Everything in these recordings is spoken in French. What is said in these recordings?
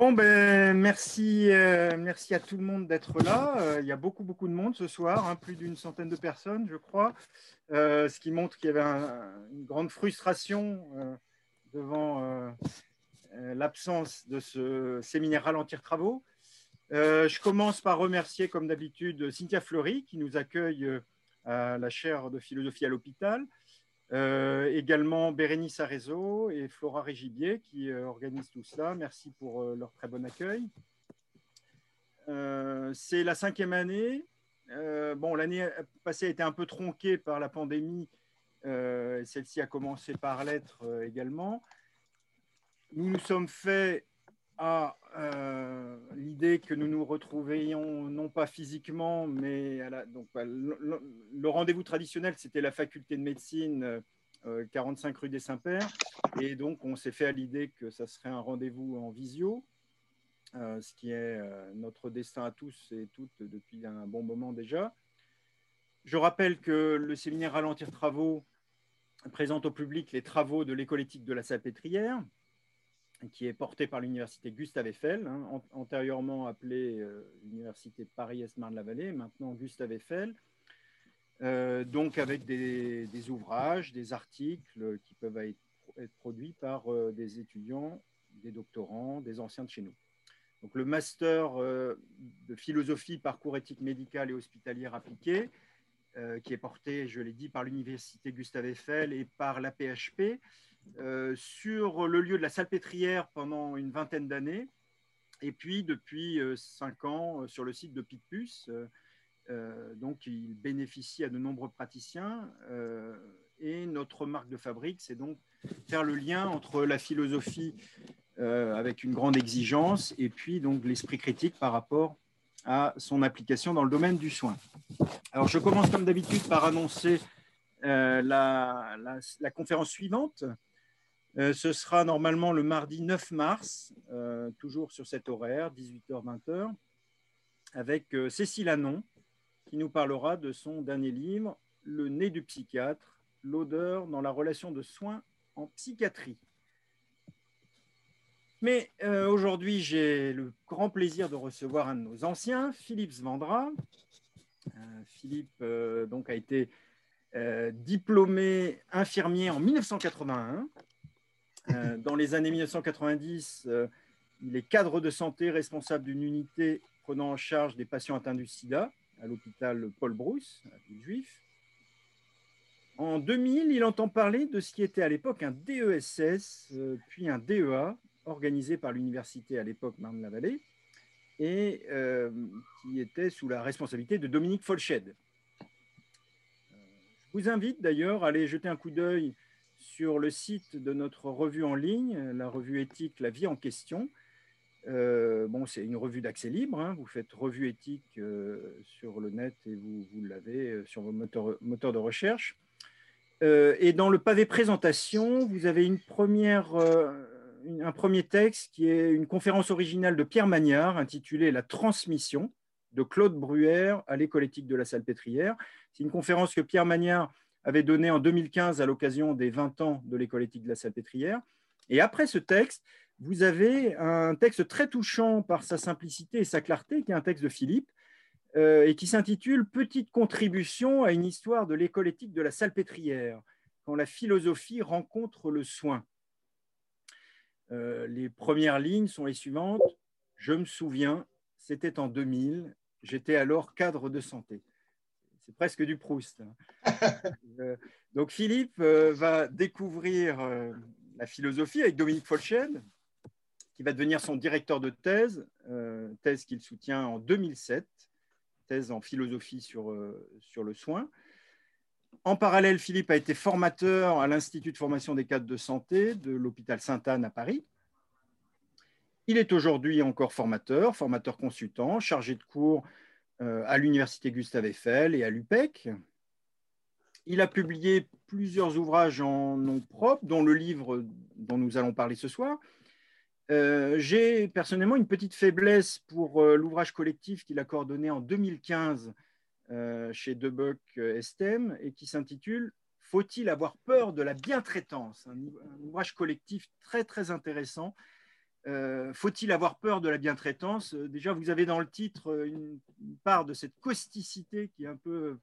Bon, ben, merci, euh, merci à tout le monde d'être là. Euh, il y a beaucoup, beaucoup de monde ce soir, hein, plus d'une centaine de personnes, je crois, euh, ce qui montre qu'il y avait une grande frustration devant l'absence de ce séminaire Ralentir Travaux. je commence par remercier, comme d'habitude, Cynthia Fleury, qui nous accueille à la chaire de philosophie à l'hôpital. Euh, également Bérénice Arezo et Flora Régibier qui euh, organisent tout cela. Merci pour euh, leur très bon accueil. c'est la cinquième année. bon, l'année passée a été un peu tronquée par la pandémie. Celle-ci a commencé par l'être également. Nous nous sommes fait à l'idée que nous nous retrouvions non pas physiquement, mais à donc, bah, le, rendez-vous traditionnel, c'était la faculté de médecine 45 euh, rue des Saints-Pères. Et donc, on s'est fait à l'idée que ça serait un rendez-vous en visio, euh, ce qui est euh, notre destin à tous et toutes depuis un bon moment déjà. Je rappelle que le séminaire Ralentir Travaux présente au public les travaux de l'école éthique de la Salpêtrière, qui est porté par l'université Gustave Eiffel, hein, antérieurement appelée l'université Paris-Est-Marne-la-Vallée, maintenant Gustave Eiffel, euh, donc avec des, ouvrages, des articles qui peuvent être, produits par euh, des étudiants, des doctorants, des anciens de chez nous. Donc le master euh, de philosophie, parcours éthique médicale et hospitalière appliquée, qui est porté, je l'ai dit, par l'université Gustave Eiffel et par la PHP, sur le lieu de la salpêtrière pendant une vingtaine d'années, et puis depuis cinq ans sur le site de Picpus, euh, donc, il bénéficie à de nombreux praticiens. Euh, et notre marque de fabrique, c'est donc faire le lien entre la philosophie euh, avec une grande exigence et puis donc l'esprit critique par rapport à son application dans le domaine du soin. Alors, je commence comme d'habitude par annoncer la, la, conférence suivante. Ce sera normalement le mardi 9 mars, toujours sur cet horaire, 18h-20h, avec Cécile Anon, qui nous parlera de son dernier livre, Le nez du psychiatre, l'odeur dans la relation de soins en psychiatrie. Mais euh, aujourd'hui, j'ai le grand plaisir de recevoir un de nos anciens, Philippe Svandra. Euh, Philippe euh, donc, a été diplômé infirmier en 1981. Dans les années 1990, il est cadre de santé responsable d'une unité prenant en charge des patients atteints du sida à l'hôpital Paul Brousse, à Juif. En 2000, il entend parler de ce qui était à l'époque un DESS, euh, puis un DEA, organisé par l'université à l'époque Marne-la-Vallée, et euh, qui était sous la responsabilité de Dominique Folched. Euh, je vous invite d'ailleurs à aller jeter un coup d'œil sur le site de notre revue en ligne, la revue éthique La vie en question, euh, bon, c'est une revue d'accès libre. Hein. Vous faites revue éthique euh, sur le net et vous, l'avez euh, sur vos moteurs, de recherche. et dans le pavé présentation, vous avez un premier texte qui est une conférence originale de Pierre Magnard intitulée La transmission de Claude Bruer à l'école éthique de la Salpêtrière. C'est une conférence que Pierre Magnard avait donnée en 2015 à l'occasion des 20 ans de l'école éthique de la Salpêtrière. Et après ce texte, vous avez un texte très touchant par sa simplicité et sa clarté, qui est un texte de Philippe, euh, et qui s'intitule Petite contribution à une histoire de l'école éthique de la salpêtrière, quand la philosophie rencontre le soin. Euh, les premières lignes sont les suivantes. Je me souviens, c'était en 2000, j'étais alors cadre de santé. Presque du Proust. Hein. Euh, donc Philippe va découvrir la philosophie avec Dominique Folchen, qui va devenir son directeur de thèse, euh, thèse qu'il soutient en 2007, thèse en philosophie sur, euh, sur le soin. En parallèle, Philippe a été formateur à l'Institut de formation des cadres de santé de l'hôpital Sainte-Anne à Paris. Il est aujourd'hui encore formateur, formateur consultant, chargé de cours euh, à l'Université Gustave Eiffel et à l'UPEC. Il a publié plusieurs ouvrages en nom propre, dont le livre dont nous allons parler ce soir, euh, j'ai personnellement une petite faiblesse pour euh, l'ouvrage collectif qu'il a coordonné en 2015 euh, chez Debuck Estem et qui s'intitule Faut-il avoir peur de la bientraitance? Un, un, ouvrage collectif très très intéressant Euh, faut-il avoir peur de la bientraitance? Déjà, vous avez dans le titre une, part de cette causticité qui est un peu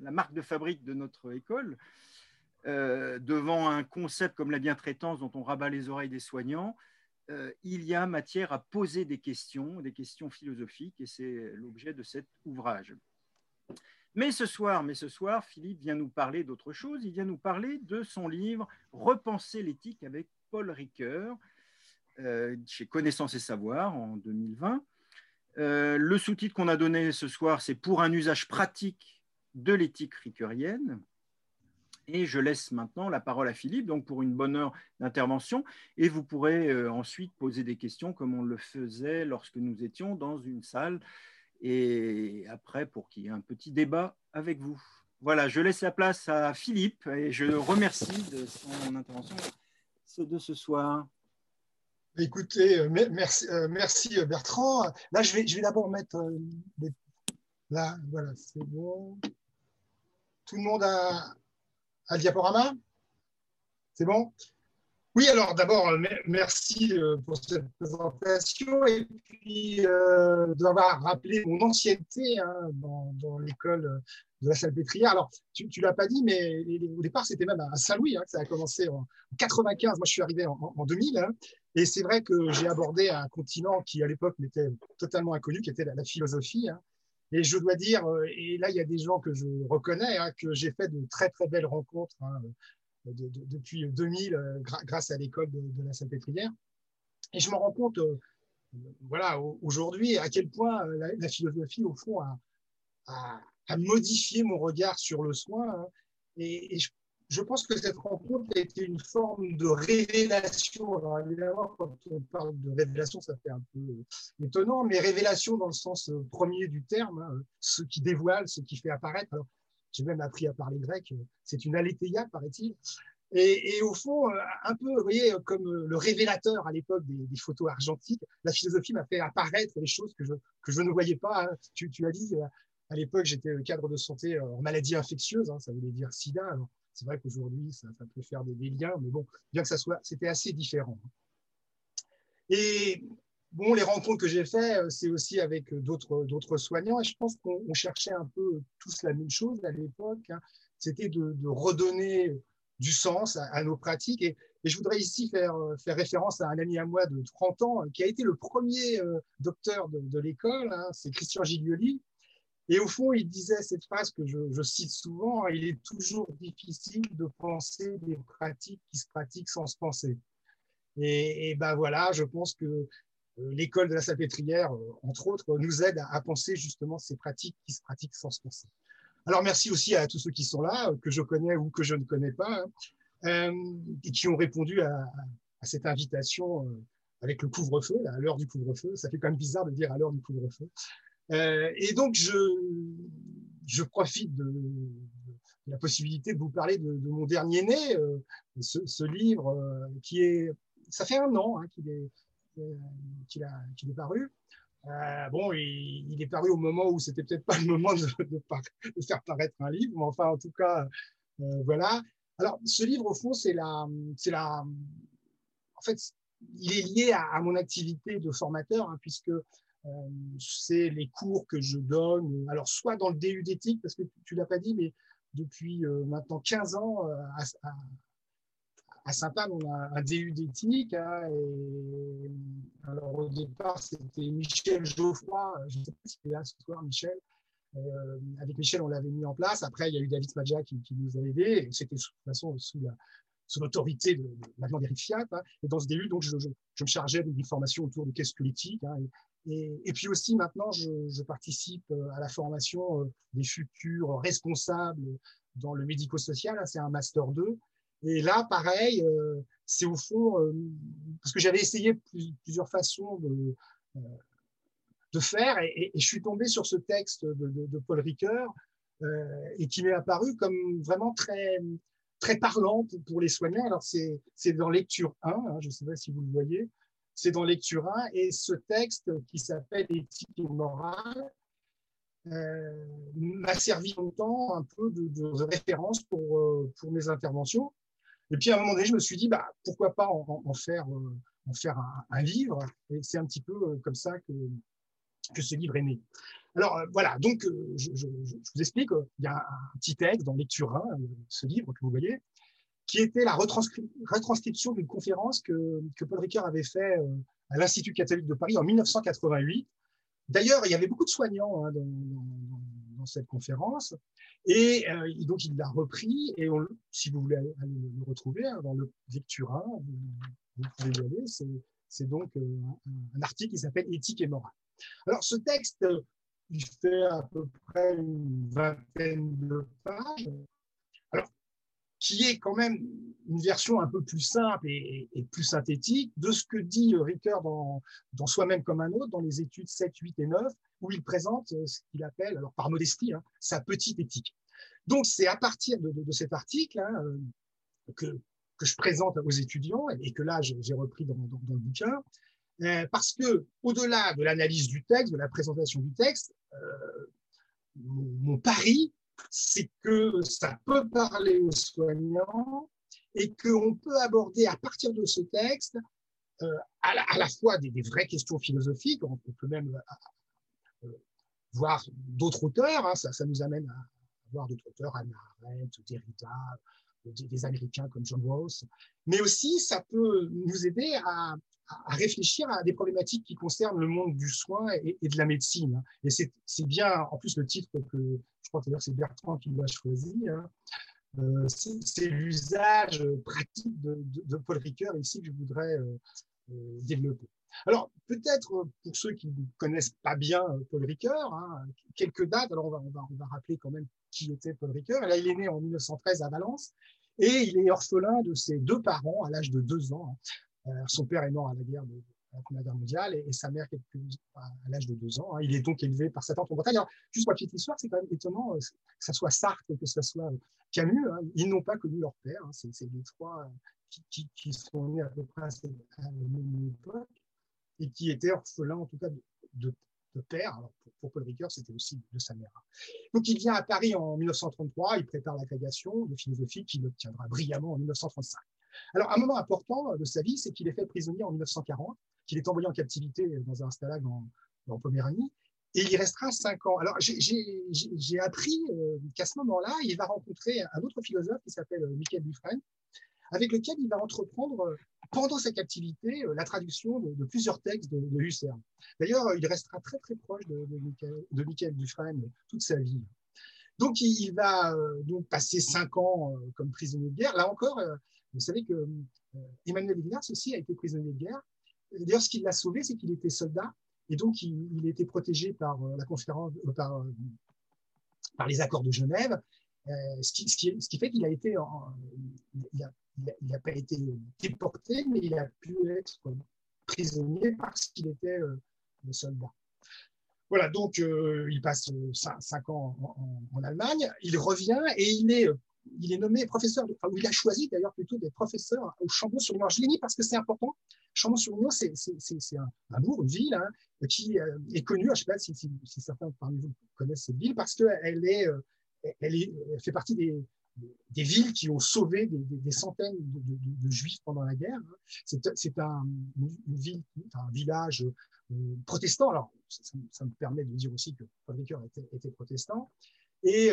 la marque de fabrique de notre école. devant un concept comme la bientraitance dont on rabat les oreilles des soignants, il y a matière à poser des questions, des questions philosophiques, et c'est l'objet de cet ouvrage. Mais ce soir, mais ce soir, Philippe vient nous parler d'autre chose. Il vient nous parler de son livre Repenser l'éthique avec Paul Ricoeur, euh, chez Connaissance et Savoir en 2020. Euh, le sous-titre qu'on a donné ce soir, c'est Pour un usage pratique de l'éthique ricoeurienne. Et je laisse maintenant la parole à Philippe, donc pour une bonne heure d'intervention. Et vous pourrez euh, ensuite poser des questions comme on le faisait lorsque nous étions dans une salle et après pour qu'il y ait un petit débat avec vous. Voilà, je laisse la place à Philippe et je le remercie de son intervention de ce soir. Écoutez, euh, merci, euh, euh, Bertrand. Là, je vais, d'abord mettre là, voilà, c'est bon. Tout le monde a, le diaporama? C'est bon? Oui, alors d'abord, merci pour cette présentation et puis euh, d'avoir rappelé mon ancienneté hein, dans, l'école de la Salpêtrière. Alors, tu ne l'as pas dit, mais au départ, c'était même à Saint-Louis hein, ça a commencé en 95. Moi, je suis arrivé en, 2000. Hein, et c'est vrai que j'ai abordé un continent qui, à l'époque, m'était totalement inconnu, qui était la, philosophie. Et je dois dire, et là, il y a des gens que je reconnais, que j'ai fait de très, très belles rencontres depuis 2000 euh, grâce à l'école de, la Salpêtrière. Et je me rends compte, euh, voilà, aujourd'hui, à quel point euh, la, philosophie, au fond, a, modifié mon regard sur le soin. Hein. et, je, pense que cette rencontre a été une forme de révélation. Alors évidemment, quand on parle de révélation, ça fait un peu étonnant, mais révélation dans le sens premier du terme, hein, ce qui dévoile, ce qui fait apparaître. J'ai même appris à parler grec. C'est une alétheia, paraît-il. Et, au fond, euh, un peu, vous voyez, comme euh, le révélateur à l'époque des, photos argentiques, la philosophie m'a fait apparaître les choses que je, je ne voyais pas. Hein. Tu, tu, as dit, euh, à l'époque, j'étais cadre de santé en maladie infectieuse, hein, ça voulait dire sida. C'est vrai qu'aujourd'hui, ça, peut faire des, liens, mais bon, bien que ça soit, c'était assez différent. Et Bon, les rencontres que j'ai faites, euh, c'est aussi avec euh, d'autres, soignants. Et je pense qu'on cherchait un peu tous la même chose à l'époque. Hein. C'était de, redonner du sens à, nos pratiques. Et, je voudrais ici faire, euh, faire référence à un ami à moi de 30 ans qui a été le premier docteur de, l'école. Hein. c'est Christian Giglioli. Et au fond, il disait cette phrase que je, cite souvent, il est toujours difficile de penser des pratiques qui se pratiquent sans se penser. Et, et ben voilà, je pense que euh, l'école de la salpêtrière, euh, entre autres, nous aide à, penser justement ces pratiques qui se pratiquent sans se penser. Alors merci aussi à tous ceux qui sont là, euh, que je connais ou que je ne connais pas, hein, et qui ont répondu à, cette invitation avec le couvre-feu, à l'heure du couvre-feu. Ça fait quand même bizarre de dire à l'heure du couvre-feu. Et donc, je, profite de, la possibilité de vous parler de, mon dernier né, ce, livre qui est, ça fait un an hein, qu'il est, euh, qu'il est paru. Euh, bon, il, est paru au moment où c'était peut-être pas le moment de, faire paraître un livre, mais enfin, en tout cas, euh, voilà. Alors, ce livre, au fond, c'est la, c'est la, en fait, il est lié à, mon activité de formateur, hein, puisque c'est les cours que je donne. Alors, soit dans le DU d'éthique, parce que tu, ne l'as pas dit, mais depuis maintenant 15 ans à, Saint-Anne, on a un DU d'éthique. Hein, alors, au départ, c'était Michel Geoffroy. Je ne sais pas s'il est là ce soir, Michel. Euh, avec Michel, on l'avait mis en place. Après, il y a eu David Smadja qui, nous a aidés. C'était de toute façon sous l'autorité de, maintenant des Fiat. Hein. Et dans ce DU, donc, je, me chargeais d'une formation autour de qu'est-ce que l'éthique. Et, puis aussi, maintenant, je, participe euh, à la formation euh, des futurs responsables dans le médico-social. C'est un Master 2 et là, pareil, euh, c'est au fond, parce que j'avais essayé plusieurs façons de, de faire, et, je suis tombé sur ce texte de, Paul Ricoeur, et qui m'est apparu comme vraiment très, très parlant pour, les soignants. Alors, c'est dans lecture 1, hein, je ne sais pas si vous le voyez, c'est dans lecture 1, et ce texte qui s'appelle Éthique et morale, m'a servi longtemps un peu de, référence pour, pour mes interventions. Et puis à un moment donné, je me suis dit, bah, pourquoi pas en, faire, euh, un, livre. Et c'est un petit peu comme ça que, ce livre est né. Alors voilà, donc je, vous explique, il y a un petit texte dans Lecture 1, ce livre que vous voyez, qui était la retranscription d'une conférence que, que, Paul Ricoeur avait fait à l'Institut catholique de Paris en 1988. D'ailleurs, il y avait beaucoup de soignants hein, dans, cette conférence. Et euh, donc, il l'a repris. Et si vous voulez aller, le retrouver hein, dans le Lectura, vous, pouvez y aller. C'est donc euh, un, article qui s'appelle Éthique et morale. Alors, ce texte, il fait à peu près une vingtaine de pages qui est quand même une version un peu plus simple et, plus synthétique de ce que dit Ricoeur dans, Soi-même comme un autre, dans les études 7, 8 et 9, où il présente euh, ce qu'il appelle, alors par modestie, hein, sa petite éthique. Donc c'est à partir de, cet article hein, euh, que, je présente aux étudiants et que là j'ai repris dans, le bouquin, euh, parce que au-delà de l'analyse du texte, de la présentation du texte, mon pari, c'est que ça peut parler aux soignants et qu'on peut aborder à partir de ce texte euh, à, la, fois des, vraies questions philosophiques, on peut même euh, euh, voir d'autres auteurs, hein, ça, nous amène à voir d'autres auteurs, Anna Arendt, Derrida, des, Américains comme John Rawls, mais aussi ça peut nous aider à, à, réfléchir à des problématiques qui concernent le monde du soin et, de la médecine. Et c'est bien, en plus, le titre que je crois que c'est Bertrand qui l'a choisi. Hein. Euh, c'est l'usage pratique de, Paul Ricoeur ici que je voudrais euh, euh, développer. Alors, peut-être pour ceux qui ne connaissent pas bien Paul Ricoeur, hein, quelques dates. Alors, on va, rappeler quand même qui était Paul Ricoeur. Il est né en 1913 à Valence et il est orphelin de ses deux parents à l'âge de deux ans. Euh, son père est mort à la guerre mondiale et, sa mère à l'âge de deux ans. Hein. Il est donc élevé par sa tante en Bretagne. Juste pour la petite histoire, c'est quand même étonnant euh, que ce soit Sartre, que ce soit Camus, hein. ils n'ont pas connu leur père. Hein. C'est les trois qui, sont nés à peu près à la même époque et qui étaient orphelins, en tout cas, de, de, père. Alors, pour, Paul Ricoeur, c'était aussi de sa mère. Donc, il vient à Paris en 1933, il prépare l'agrégation de philosophie qu'il obtiendra brillamment en 1935. Alors, un moment important de sa vie, c'est qu'il est fait prisonnier en 1940, qu'il est envoyé en captivité dans un stalag en, Poméranie, et il y restera cinq ans. Alors, j'ai appris euh, qu'à ce moment-là, il va rencontrer un autre philosophe qui s'appelle euh, Michael Dufresne, avec lequel il va entreprendre, euh, pendant sa captivité, la traduction de, plusieurs textes de, Husserl. D'ailleurs, il restera très très proche de, Michael, Dufresne toute sa vie. Donc, il, va donc passer cinq ans comme prisonnier de guerre. Là encore, vous savez que euh, Emmanuel Levinas aussi a été prisonnier de guerre. D'ailleurs, ce qui l'a sauvé, c'est qu'il était soldat et donc il, était protégé par euh, la conférence, euh, par, les accords de Genève, ce, qui, fait qu'il a été, il n'a pas été déporté, mais il a pu être prisonnier parce qu'il était soldat. Voilà, donc il passe cinq, ans en, Allemagne, il revient et il est il est nommé professeur, il a choisi d'ailleurs plutôt des professeurs au Chambon-sur-Lignon. Je l'ai mis parce que c'est important. Chambon-sur-Lignon, c'est un, un, bourg, une ville hein, qui euh, est connue. Je ne sais pas si, certains parmi vous connaissent cette ville parce qu'elle euh, fait partie des, villes qui ont sauvé des, centaines de, juifs pendant la guerre. Hein. C'est un, une ville, un village euh, protestant. Alors, ça, me permet de dire aussi que Paul Ricoeur était, était, protestant. Et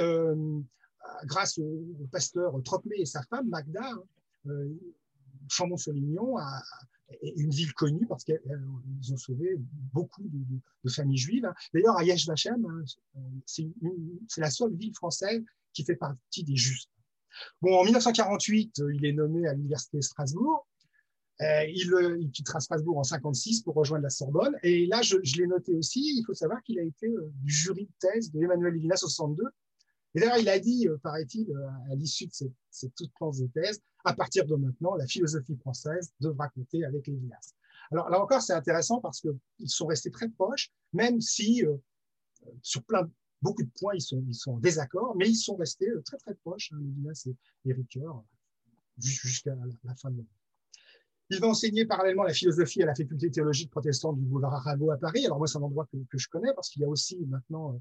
grâce au, pasteur Tropmé et sa femme, Magda, hein, euh, Chambon-sur-Lignon est une ville connue parce qu'ils ont sauvé beaucoup de, familles juives. D'ailleurs, à Vachem, hein, c'est la seule ville française qui fait partie des justes. Bon, en 1948, il est nommé à l'université de Strasbourg. Euh, il, quittera Strasbourg en 56 pour rejoindre la Sorbonne. Et là, je, l'ai noté aussi, il faut savoir qu'il a été euh, du jury de thèse de Emmanuel Levinas 62 et d'ailleurs, il a dit, euh, paraît-il, euh, à l'issue de cette, toute planche de thèse, à partir de maintenant, la philosophie française devra compter avec Lévinas. Alors là encore, c'est intéressant parce qu'ils sont restés très proches, même si euh, sur plein, beaucoup de points, ils sont, ils sont en désaccord, mais ils sont restés très très proches, hein, Lévinas et, Ricoeur, jusqu'à la, fin de l'année. Il va enseigner parallèlement la philosophie à la faculté théologique protestante du boulevard Arago à Paris. Alors moi, c'est un endroit que, je connais parce qu'il y a aussi maintenant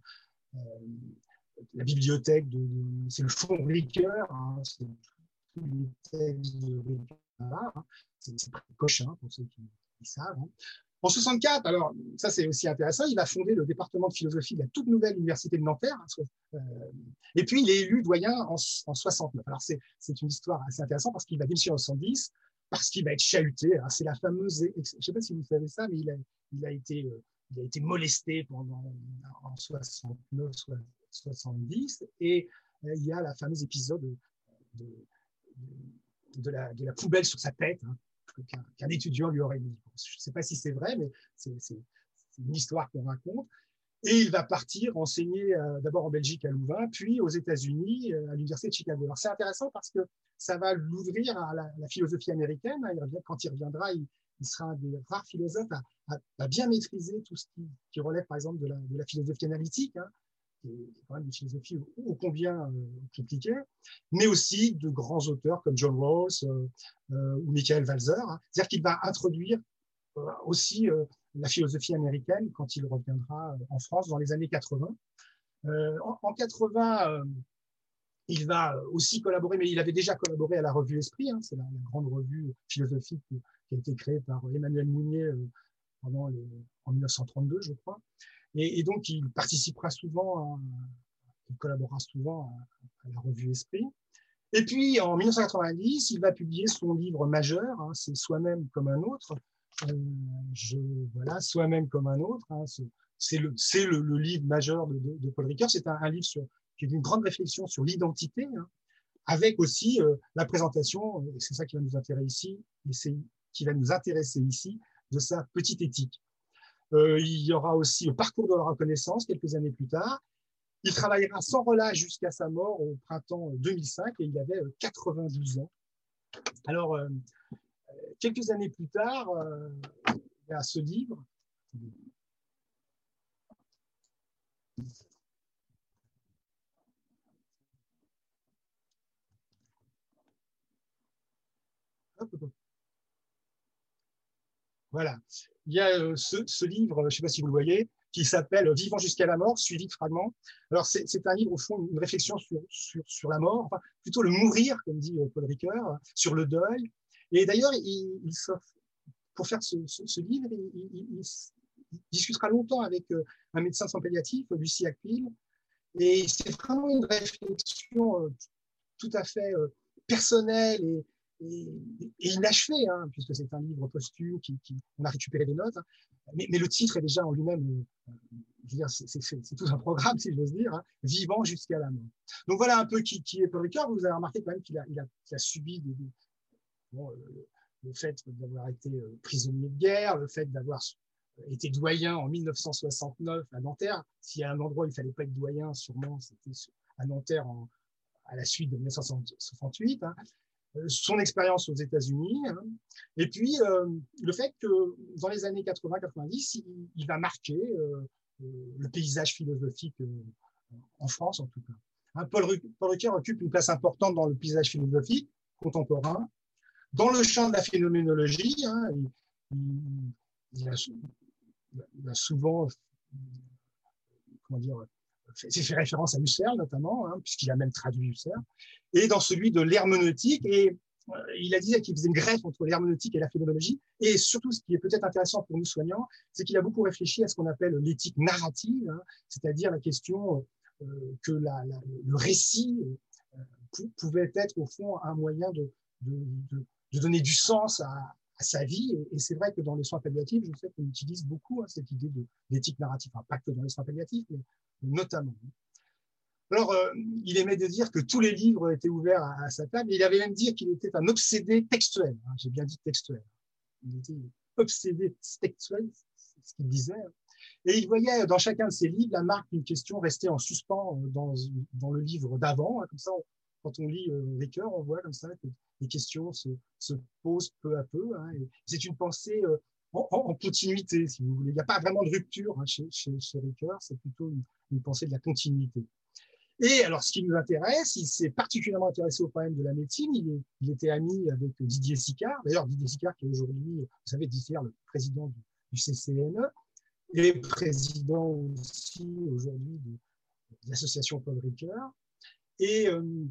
la bibliothèque, de, c'est le fonds Ricoeur, hein, c'est tous les textes de Hein. C'est Cochin, pour ceux qui, savent. Hein. En 64, alors ça c'est aussi intéressant, il va fonder le département de philosophie de la toute nouvelle université de Nanterre. Hein, euh, et puis il est élu doyen en, en 69. Alors c'est une histoire assez intéressante parce qu'il va démissionner en 70, parce qu'il va être chahuté. C'est la fameuse, je ne sais pas si vous savez ça, mais il a, il a été, euh, il a été molesté pendant en 69, 70, et euh, il y a la fameuse épisode de, la, poubelle sur sa tête. Hein qu'un étudiant lui aurait dit. Je ne sais pas si c'est vrai, mais c'est une histoire qu'on raconte. Et il va partir enseigner euh, d'abord en Belgique à Louvain, puis aux États-Unis euh, à l'Université de Chicago. Alors c'est intéressant parce que ça va l'ouvrir à la, philosophie américaine. quand il reviendra, il, sera un des rares philosophes à, bien maîtriser tout ce qui, relève par exemple de la, philosophie analytique. Hein qui est une philosophie ô combien euh, compliquée, mais aussi de grands auteurs comme John Rawls euh, euh, ou Michael Walzer. Hein. C'est-à-dire qu'il va introduire aussi la philosophie américaine quand il reviendra en France dans les années 80. En, en, 80, il va aussi collaborer, mais il avait déjà collaboré à la revue Esprit, hein, c'est la, grande revue philosophique qui a été créée par Emmanuel Mounier en 1932, je crois. Et, donc, il participera souvent, il collaborera souvent à, la revue Esprit. Et puis, en 1990, il va publier son livre majeur, hein, c'est Soi-même comme un autre. Euh, je, voilà, Soi-même comme un autre. Hein, c'est le, le, le, livre majeur de, de, Paul Ricoeur. C'est un, livre sur, qui est une grande réflexion sur l'identité, hein, avec aussi euh, la présentation, et c'est ça qui va nous intéresser ici, qui va nous intéresser ici, de sa petite éthique. Euh, il y aura aussi le parcours de la reconnaissance quelques années plus tard. Il travaillera sans relâche jusqu'à sa mort au printemps 2005 et il avait 92 euh, ans. Alors, euh, quelques années plus tard, il y a ce livre. Voilà il y a euh, ce, livre, je ne sais pas si vous le voyez, qui s'appelle Vivant jusqu'à la mort, suivi de fragments. Alors, c'est un livre, au fond, une réflexion sur, la mort, enfin, plutôt le mourir, comme dit euh, Paul Ricoeur, sur le deuil. Et d'ailleurs, il, il, pour faire ce, livre, il, discutera longtemps avec euh, un médecin sans palliatif, Lucie Acpil. Et c'est vraiment une réflexion tout à fait personnelle et, et, inachevé, hein, puisque c'est un livre posthume qui, on a récupéré des notes. Mais, le titre est déjà en lui-même, euh, c'est tout un programme, si j'ose dire, hein, vivant jusqu'à la mort. Donc voilà un peu qui, qui est Ricard. Vous avez remarqué quand même qu'il a, subi euh, le fait d'avoir été euh, prisonnier de guerre, le fait d'avoir été doyen en 1969 à Nanterre. S'il y a un endroit où il fallait pas être doyen, sûrement c'était à Nanterre à la suite de 1968. Hein. Euh, son expérience aux États-Unis, hein. et puis euh, le fait que dans les années 80-90, il, va marquer euh, le paysage philosophique en France en tout cas. Hein, Paul, Paul occupe une place importante dans le paysage philosophique contemporain. Dans le champ de la phénoménologie, hein, il, a, souvent comment dire, c'est fait référence à Husserl notamment, hein, puisqu'il a même traduit Husserl, et dans celui de l'hermeneutique. Et euh, il a dit qu'il faisait une greffe entre l'hermeneutique et la phénoménologie. Et surtout, ce qui est peut-être intéressant pour nous soignants, c'est qu'il a beaucoup réfléchi à ce qu'on appelle l'éthique narrative, hein, c'est-à-dire la question euh, que le récit euh, pouvait être au fond un moyen de, donner du sens à, à sa vie. Et, c'est vrai que dans les soins palliatifs, je sais qu'on utilise beaucoup hein, cette idée d'éthique narrative, enfin, pas que dans les soins palliatifs, mais notamment. Alors, euh, il aimait de dire que tous les livres étaient ouverts à, sa table. Il avait même dit qu'il était un obsédé textuel. Hein, j'ai bien dit textuel. Il était obsédé textuel, c'est ce qu'il disait. Et il voyait dans chacun de ses livres la marque d'une question restée en suspens euh, dans, dans le livre d'avant. Hein. comme ça, quand on lit euh, les cœurs, on voit comme ça que les questions se, se posent peu à peu. Hein, c'est une pensée euh, en, continuité, si vous voulez. Il n'y a pas vraiment de rupture hein, chez, chez, Ricoeur, c'est plutôt une, pensée de la continuité. Et alors, ce qui nous intéresse, il s'est particulièrement intéressé au problème de la médecine. Il, était ami avec Didier Sicard. D'ailleurs, Didier Sicard, qui est aujourd'hui, vous savez, Didier, le président du, du CCNE, et président aussi aujourd'hui de, l'association Paul Ricoeur. Et euh,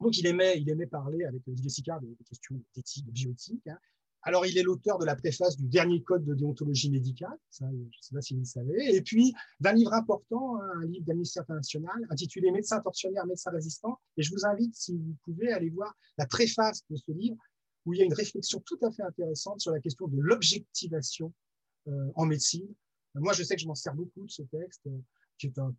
Donc, il aimait, il aimait parler avec Jessica des, des questions d'éthique, de bioéthique. Hein. Alors, il est l'auteur de la préface du dernier code de déontologie médicale, ça, je ne sais pas si vous le savez, et puis d'un livre important, un livre d'Amnesty International intitulé Médecins tortionnaires, médecins résistants. Et je vous invite, si vous pouvez, aller voir la préface de ce livre, où il y a une réflexion tout à fait intéressante sur la question de l'objectivation euh, en médecine. Moi, je sais que je m'en sers beaucoup de ce texte, euh, qui est un,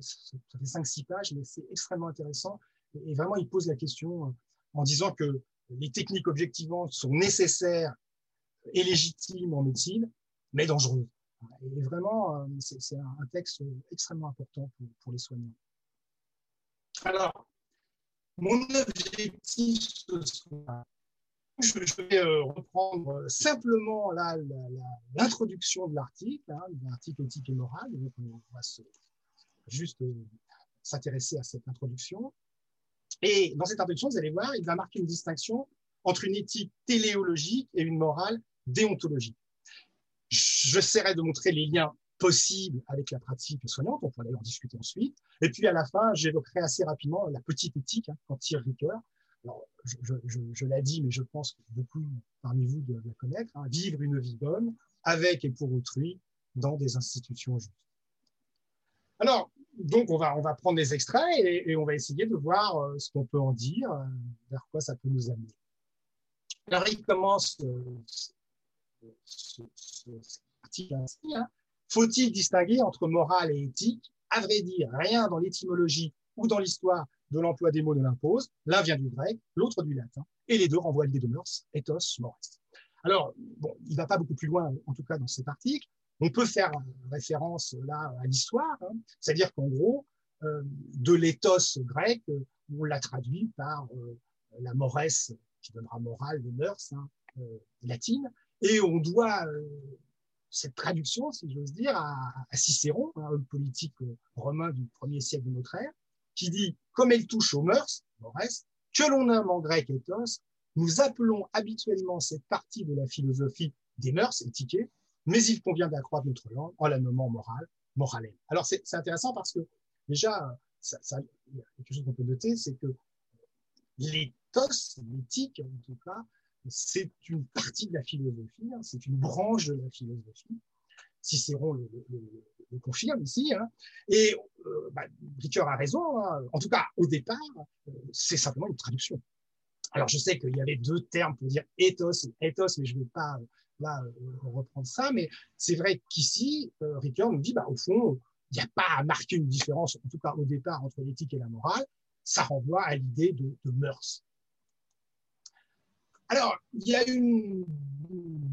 ça fait 5-6 pages, mais c'est extrêmement intéressant. Et vraiment, il pose la question euh, en disant que les techniques objectivantes sont nécessaires et légitimes en médecine, mais dangereuses. Et vraiment, euh, c'est un texte extrêmement important pour, les soignants. Alors, mon objectif ce je vais euh, reprendre simplement l'introduction de l'article, hein, l'article éthique et morale. Donc, on va juste euh, s'intéresser à cette introduction. Et dans cette introduction, vous allez voir, il va marquer une distinction entre une éthique téléologique et une morale déontologique. J'essaierai de montrer les liens possibles avec la pratique soignante, on pourra d'ailleurs en discuter ensuite. Et puis à la fin, j'évoquerai assez rapidement la petite éthique hein, quand Ricoeur. Alors, je, je, je, l'ai dit, mais je pense que beaucoup parmi vous doivent la connaître. Hein, vivre une vie bonne avec et pour autrui dans des institutions justes. Alors, donc, on va, on va prendre des extraits et, on va essayer de voir euh, ce qu'on peut en dire, euh, vers quoi ça peut nous amener. Alors, il commence euh, ce, article. Hein. Faut-il distinguer entre morale et éthique? À vrai dire, rien dans l'étymologie ou dans l'histoire de l'emploi des mots ne l'impose. L'un vient du grec, l'autre du latin, et les deux renvoient à l'idée de mœurs, ethos, mores. Alors, bon, il ne va pas beaucoup plus loin, en tout cas dans cet article. On peut faire référence là à l'histoire, hein. c'est-à-dire qu'en gros, euh, de l'éthos grec, on l'a traduit par euh, la moresse, qui donnera morale de mœurs, hein, euh, latine, et on doit cette traduction, si j'ose dire, à, Cicéron, un homme politique romain du premier siècle de notre ère, qui dit, comme elle touche aux mœurs, moresse, que l'on nomme en grec ethos, nous appelons habituellement cette partie de la philosophie des mœurs, étiquée, mais il convient d'accroître notre langue en la nommant morale. Alors c'est intéressant parce que déjà, il y a quelque chose qu'on peut noter, c'est que l'éthos, l'éthique en tout cas, c'est une partie de la philosophie, hein, c'est une branche de la philosophie. Cicéron le, le, confirme ici. Hein. Et euh, bah, Ricoeur a raison, hein. en tout cas au départ, euh, c'est simplement une traduction. Alors je sais qu'il y avait deux termes pour dire ethos et ethos, mais je ne vais pas là, reprendre ça, mais c'est vrai qu'ici, euh, Ricoeur nous dit, bah, au fond, il n'y a pas à marquer une différence, en tout cas au départ, entre l'éthique et la morale. Ça renvoie à l'idée de, de mœurs. Alors, il y a une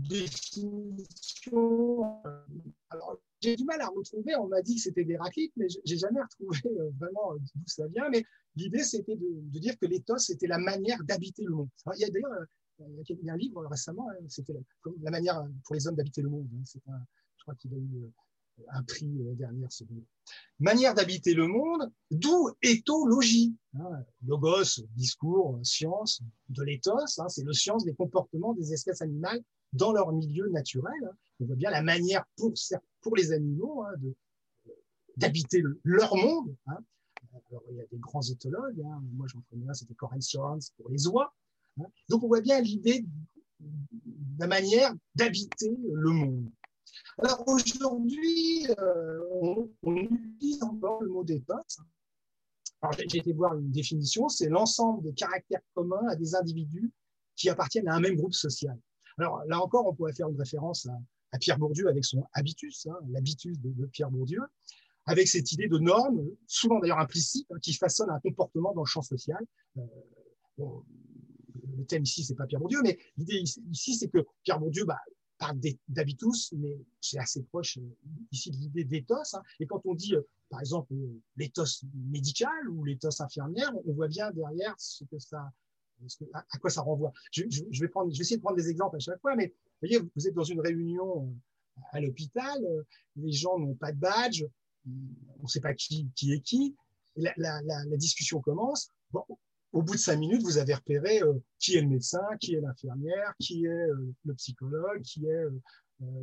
définition. Euh, alors, j'ai du mal à retrouver. On m'a dit que c'était d'Héraclite, mais j'ai jamais retrouvé euh, vraiment d'où ça vient. Mais l'idée, c'était de, dire que l'éthos, c'était la manière d'habiter le monde. Il y a d'ailleurs il y a un livre récemment, hein, c'était la, manière pour les hommes d'habiter le monde. Hein, je crois qu'il a eu euh, un prix euh, l'année dernière, ce. Manière d'habiter le monde, d'où éthologie. Hein, logos, discours, science, de l'éthos, c'est le science des comportements des espèces animales dans leur milieu naturel. On voit bien la manière pour, pour les animaux d'habiter leur monde. Alors, il y a des grands éthologues. Moi, j'en connais un, c'était Corinne Sorens pour les oies. Donc on voit bien l'idée de la manière d'habiter le monde. Alors aujourd'hui, euh, on, utilise encore le mot. Alors j'ai été voir une définition, c'est l'ensemble des caractères communs à des individus qui appartiennent à un même groupe social. Alors là encore, on pourrait faire une référence à, Pierre Bourdieu avec son habitus, hein, l'habitus de, Pierre Bourdieu, avec cette idée de normes, souvent d'ailleurs implicite, hein, qui façonnent un comportement dans le champ social. Euh, le thème ici, c'est pas Pierre Bourdieu, mais l'idée ici, c'est que Pierre Bourdieu bah, parle d'habitus, mais c'est assez proche euh, ici de l'idée d'éthos. Hein. Et quand on dit, euh, par exemple, euh, l'éthos médical ou l'éthos infirmière, on voit bien derrière ce que ça, à quoi ça renvoie. Je, vais essayer de prendre des exemples à chaque fois, mais vous voyez, vous êtes dans une réunion à l'hôpital, les gens n'ont pas de badge, on ne sait pas qui, est qui, la, la, la, discussion commence. Bon, au bout de cinq minutes, vous avez repéré euh, qui est le médecin, qui est l'infirmière, qui est euh, le psychologue, qui est euh,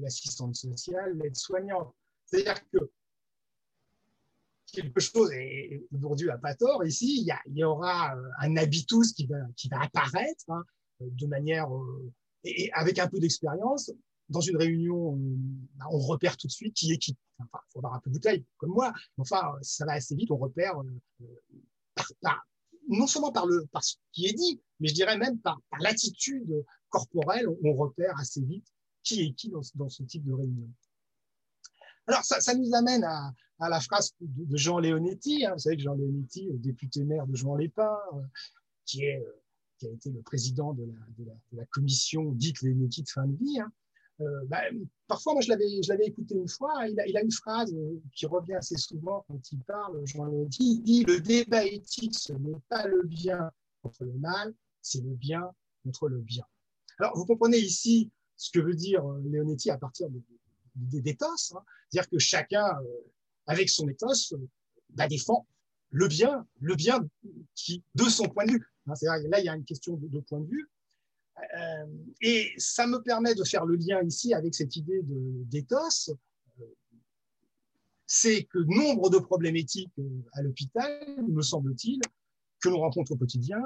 l'assistante sociale, l'aide-soignante. C'est-à-dire que quelque chose, et Bourdieu n'a pas tort ici, il y, aura un habitus qui va, apparaître hein, de manière, et, avec un peu d'expérience, dans une réunion, on, repère tout de suite qui est qui. Enfin, il faut avoir un peu de bouteille, comme moi, enfin, ça va assez vite, on repère non seulement par, le, par ce qui est dit, mais je dirais même par, l'attitude corporelle, on, repère assez vite qui est qui dans, dans ce type de réunion. Alors, ça, ça nous amène à, à, la phrase de, Jean Leonetti. Hein. Vous savez que Jean Leonetti, député maire de Jean Lépin, euh, qui, est, euh, qui a été le président de la commission dite Leonetti de fin de vie, hein. Euh, bah, parfois, moi, je l'avais, je l'avais écouté une fois. Il a, il a une phrase euh, qui revient assez souvent quand il parle. Jean Leonetti il dit Le débat éthique, ce n'est pas le bien contre le mal, c'est le bien contre le bien. Alors, vous comprenez ici ce que veut dire Leonetti à partir de, d'éthos. Hein. C'est-à-dire que chacun, euh, avec son éthos, euh, bah, défend le bien, le bien qui, de son point de vue. Hein. là, il y a une question de, point de vue. Euh, et ça me permet de faire le lien ici avec cette idée d'éthos. C'est que nombre de problèmes éthiques à l'hôpital, me semble-t-il, que l'on rencontre au quotidien,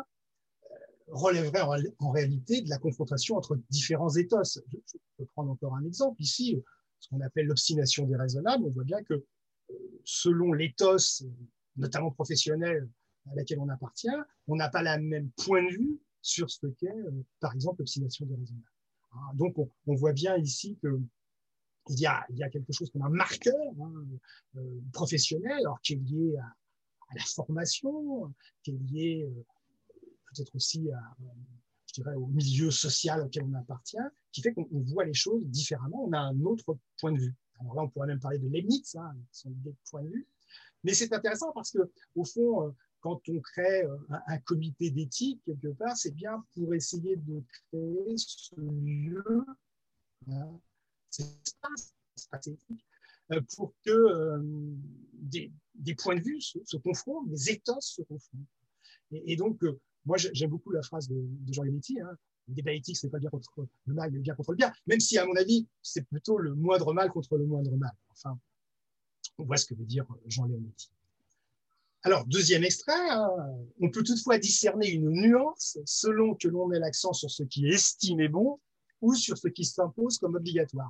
relèveraient en, réalité de la confrontation entre différents éthos. je peux prendre encore un exemple ici ce qu'on appelle l'obstination déraisonnable, on voit bien que euh, selon l'éthos, notamment professionnel, à laquelle on appartient, on n'a pas le même point de vue sur ce qu'est, euh, par exemple, l'obstination déraisonnable. Hein, donc, on, voit bien ici que il y, a, quelque chose comme un marqueur hein, euh, professionnel, alors qui est lié à, la formation, qui est lié peut-être aussi à, je dirais, au milieu social auquel on appartient, qui fait qu'on voit les choses différemment, on a un autre point de vue. Alors là, on pourrait même parler de Leibniz, hein, son idée de point de vue. Mais c'est intéressant parce que, au fond, euh, quand on crée euh, un, comité d'éthique, quelque part, c'est bien pour essayer de créer ce lieu, hein, cet espace, éthique, euh, pour que des, points de vue se, se, confrontent, des éthos se confrontent. Et, donc, moi, j'aime beaucoup la phrase de, Jean Leonetti, hein, le débat éthique, c'est pas bien contre le mal, mais bien contre le bien, même si, à mon avis, c'est plutôt le moindre mal contre le moindre mal. Enfin, on voit ce que veut dire Jean Leonetti. Alors, deuxième extrait, hein, on peut toutefois discerner une nuance selon que l'on met l'accent sur ce qui est estimé bon ou sur ce qui s'impose comme obligatoire.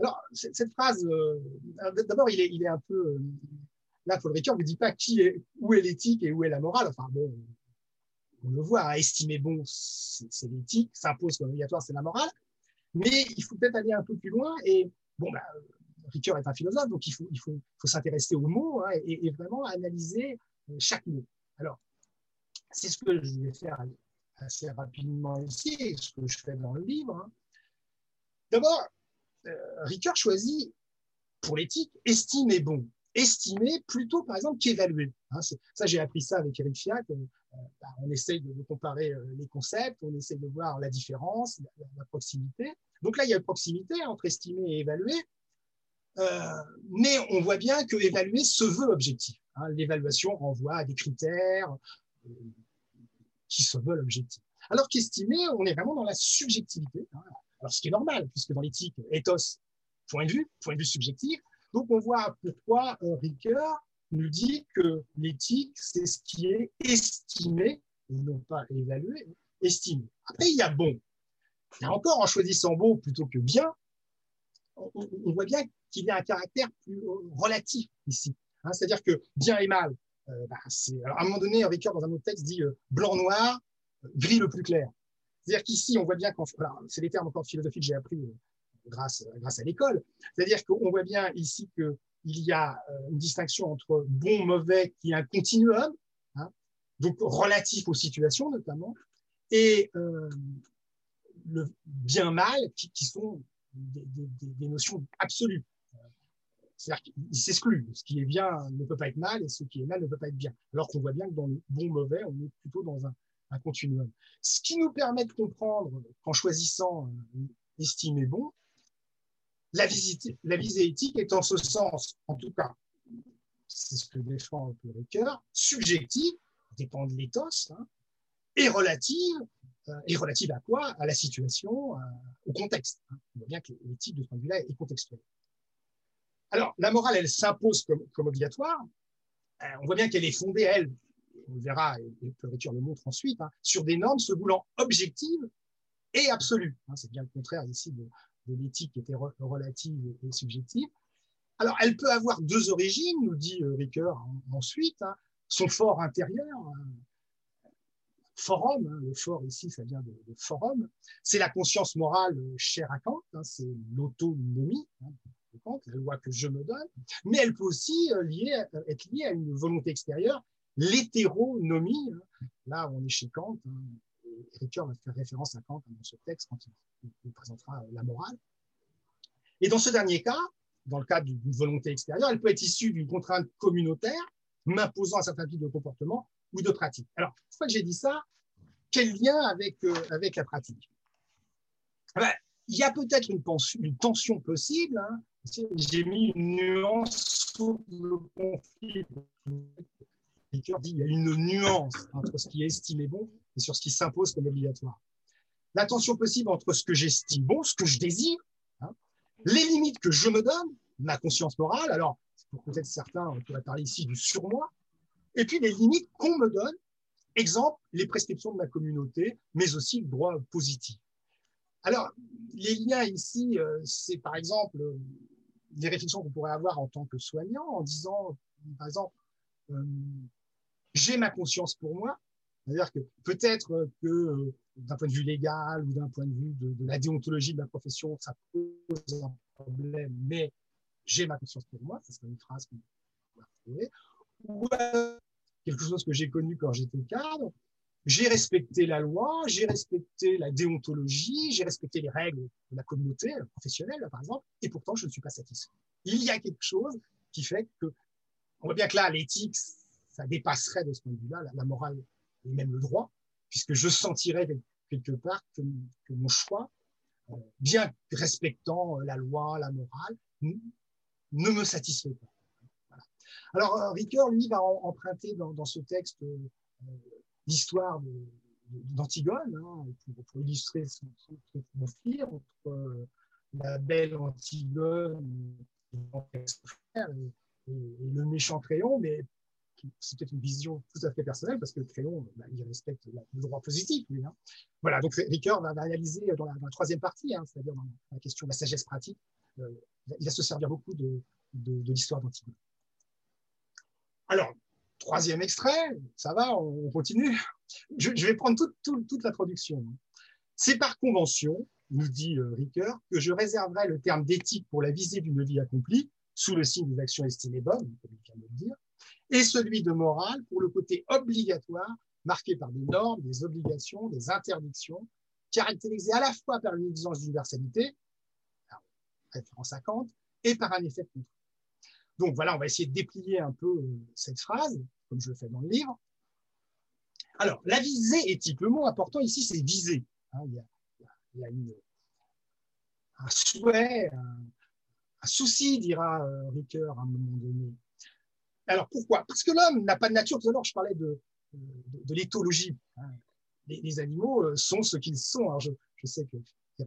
Alors, cette phrase, euh, d'abord, il est, il est un peu. Euh, là, Paul Ricoeur ne dit pas qui est, où est l'éthique et où est la morale. Enfin, bon, on le voit, à estimer bon, c'est l'éthique, s'impose comme obligatoire, c'est la morale. Mais il faut peut-être aller un peu plus loin. Et bon, bah, Ricoeur est un philosophe, donc il faut, s'intéresser aux mots hein, et, vraiment analyser euh, chaque mot. Alors, c'est ce que je vais faire assez rapidement ici, ce que je fais dans le livre. Hein. D'abord, euh, Ricoeur choisit pour l'éthique estimer bon estimer plutôt, par exemple, qu'évaluer. Hein, ça, j'ai appris ça avec Eric Fiat. Euh, bah, on essaye de, comparer euh, les concepts, on essaye de voir la différence, la, proximité. Donc là, il y a une proximité entre estimer et évaluer. Euh, mais on voit bien que évaluer se veut objectif. Hein. L'évaluation renvoie à des critères qui se veulent objectifs. Alors qu'estimer, on est vraiment dans la subjectivité. Hein. Alors ce qui est normal, puisque dans l'éthique, ethos, point de vue, point de vue subjectif, donc, on voit pourquoi euh, Ricoeur nous dit que l'éthique, c'est ce qui est estimé, et non pas évalué, estimé. Après, il y a bon. Et encore, en choisissant bon plutôt que bien, on, voit bien qu'il y a un caractère plus euh, relatif ici. Hein. C'est-à-dire que bien et mal, euh, bah, alors à un moment donné, Ricoeur, dans un autre texte, dit blanc-noir, gris le plus clair. C'est-à-dire qu'ici, on voit bien c'est les termes encore philosophiques que j'ai appris grâce, à l'école. C'est-à-dire qu'on voit bien ici qu'il y a euh, une distinction entre bon, mauvais, qui est un continuum, hein, donc relatif aux situations notamment, et euh, le bien-mal, qui, sont des, notions absolues. C'est-à-dire qu'ils s'excluent. Ce qui est bien ne peut pas être mal et ce qui est mal ne peut pas être bien. Alors qu'on voit bien que dans le bon-mauvais, on est plutôt dans un, continuum. Ce qui nous permet de comprendre qu'en choisissant euh, estimer bon, la, visée éthique est en ce sens, en tout cas, c'est ce que défend un peu subjective, dépend de l'éthos, hein, et relative, euh, et relative à quoi? À la situation, euh, au contexte. Hein. On voit bien que l'éthique, de ce point de vue-là, est contextuelle. Alors, la morale, elle s'impose comme, obligatoire. on voit bien qu'elle est fondée, elle, on verra, et Ricoeur le montre ensuite, hein, sur des normes se voulant objectives et absolues. Hein, c'est bien le contraire ici de, l'éthique qui était relative et subjective. Alors, elle peut avoir deux origines, nous dit euh, Ricoeur ensuite, hein, son fort intérieur, forum, le fort ici, ça vient de, forum, c'est la conscience morale chère à Kant, c'est l'autonomie, la loi que je me donne, mais elle peut aussi euh, lier, être liée à une volonté extérieure l'hétéronomie. Hein. Là, on est chez Kant. Hein. Ricoeur va faire référence à Kant dans ce texte quand il, présentera la morale. Et dans ce dernier cas, dans le cas d'une volonté extérieure, elle peut être issue d'une contrainte communautaire m'imposant un certain type de comportement ou de pratique. Alors, une fois que j'ai dit ça, quel lien avec, euh, avec la pratique? Ben, Il y a peut-être une, une, tension possible. Hein. J'ai mis une nuance sur le conflit dit il y a une nuance entre ce qui est estimé bon et sur ce qui s'impose comme obligatoire. La tension possible entre ce que j'estime bon, ce que je désire, hein, les limites que je me donne, ma conscience morale, alors pour peut-être certains, on pourrait parler ici du surmoi, et puis les limites qu'on me donne, exemple, les prescriptions de ma communauté, mais aussi le droit positif. Alors, les liens ici, euh, c'est par exemple les réflexions qu'on pourrait avoir en tant que soignant en disant, par exemple, euh, j'ai ma conscience pour moi. C'est-à-dire que peut-être que euh, d'un point de vue légal ou d'un point de vue de, la déontologie de la profession, ça pose un problème, mais j'ai ma conscience pour moi, c'est une phrase qu'on va retrouver. Ou quelque chose que j'ai connu quand j'étais cadre, j'ai respecté la loi, j'ai respecté la déontologie, j'ai respecté les règles de la communauté professionnelle, par exemple, et pourtant je ne suis pas satisfait. Il y a quelque chose qui fait que, on voit bien que là, l'éthique, ça dépasserait de ce point de vue-là la, morale et même le droit, puisque je sentirais quelque part que, mon choix, euh, bien respectant euh, la loi, la morale, ne me satisfait pas. Alors, euh, Ricoeur, lui, va emprunter dans, ce texte l'histoire d'Antigone, hein, pour, illustrer son, conflit entre la belle Antigone et, le méchant Créon, mais c'est peut-être une vision tout à fait personnelle, parce que Créon, bah, il respecte le droit positif, lui. Hein. Voilà, donc Ricoeur va, réaliser dans la, troisième partie, hein, c'est-à-dire dans la question de la sagesse pratique, euh, il va se servir beaucoup de, l'histoire d'Antigone. Alors, troisième extrait, ça va, on, continue. Je, vais prendre toute l'introduction. C'est par convention, nous dit euh, Ricoeur, que je réserverai le terme d'éthique pour la visée d'une vie accomplie, sous le signe des actions estimées bonnes, comme il vient de le dire, et celui de morale pour le côté obligatoire, marqué par des normes, des obligations, des interdictions, caractérisé à la fois par une exigence d'universalité, référence à Kant, et par un effet de contrôle. Donc voilà, on va essayer de déplier un peu euh, cette phrase, comme je le fais dans le livre. Alors, la visée éthique, le mot important ici, c'est viser. Hein, il, y a, un souhait, un, souci, dira euh, Ricoeur à un moment donné, alors pourquoi? Parce que l'homme n'a pas de nature. Tout à je parlais de, de, l'éthologie. Hein. Les, animaux euh, sont ce qu'ils sont. Alors je, sais que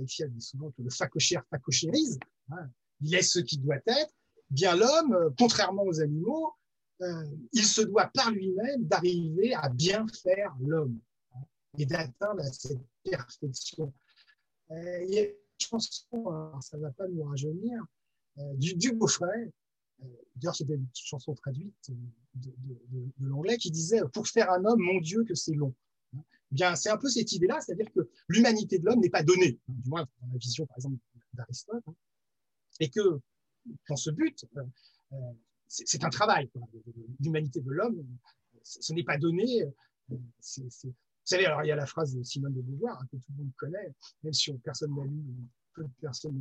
Pierre dit souvent que le facochère facochérise. Hein. Il est ce qu'il doit être. Bien l'homme, euh, contrairement aux animaux, euh, il se doit par lui-même d'arriver à bien faire l'homme hein, et d'atteindre cette perfection. il y a une chanson, ça ne va pas nous rajeunir, du, du euh, d'ailleurs, c'était une chanson traduite de, l'anglais qui disait Pour faire un homme, mon Dieu, que c'est long. Eh bien, c'est un peu cette idée-là, c'est-à-dire que l'humanité de l'homme n'est pas donnée, hein, du moins dans la vision, par exemple, d'Aristote, hein, et que dans ce but, euh, euh, c'est un travail. L'humanité de l'homme, ce n'est pas donné. vous savez, alors il y a la phrase de Simone de Beauvoir hein, que tout le monde connaît, même si personne n'a lu peu de personnes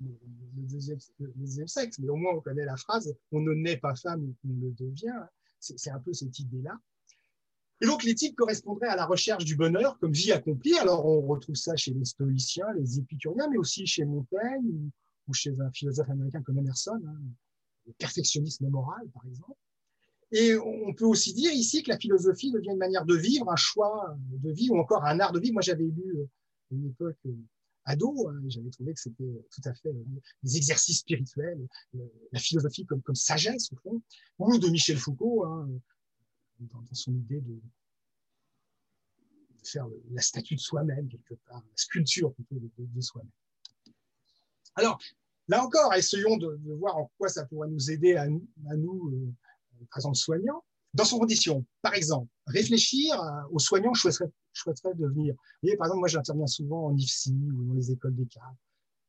le deuxième, sexe, mais au moins on connaît la phrase on ne naît pas femme, on le devient. C'est un peu cette idée-là. Et donc l'éthique correspondrait à la recherche du bonheur comme vie accomplie. Alors on retrouve ça chez les stoïciens, les épicuriens, mais aussi chez Montaigne ou, chez un philosophe américain comme Emerson, hein, le perfectionnisme moral par exemple. Et on peut aussi dire ici que la philosophie devient une manière de vivre, un choix de vie ou encore un art de vie. Moi j'avais lu à une époque ado, hein, j'avais trouvé que c'était tout à fait des exercices spirituels, la philosophie comme, comme sagesse, au fond, ou de Michel Foucault, hein, dans, son idée de, faire la statue de soi-même, quelque part, la sculpture plutôt de, soi-même. Alors, là encore, essayons de, voir en quoi ça pourrait nous aider à à nous euh, par exemple, soignants, dans son condition. Par exemple, réfléchir aux soignants que je souhaiterais, devenir. Vous voyez, par exemple, moi, j'interviens souvent en IFSI ou dans les écoles des cadres.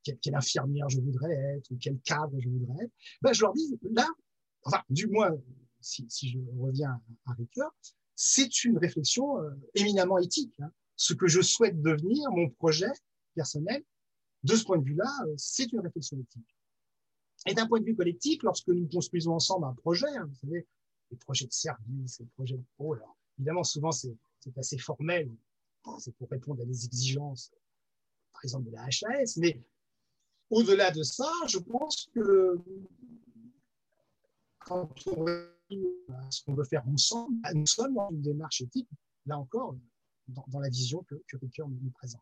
Quelle, infirmière je voudrais être ou quel cadre je voudrais être. Ben, je leur dis, là, enfin, du moins, si, je reviens à Ricoeur, c'est une réflexion euh, éminemment éthique. Hein. Ce que je souhaite devenir, mon projet personnel, de ce point de vue-là, euh, c'est une réflexion éthique. Et d'un point de vue collectif, lorsque nous construisons ensemble un projet, hein, vous savez, les projets de service, les projets de pro, alors évidemment, souvent, c'est assez formel, c'est pour répondre à des exigences, par exemple, de la HAS, mais au-delà de ça, je pense que quand on ce qu'on veut faire ensemble, bah, nous sommes dans une démarche éthique, là encore, dans, la vision que, que nous, présente.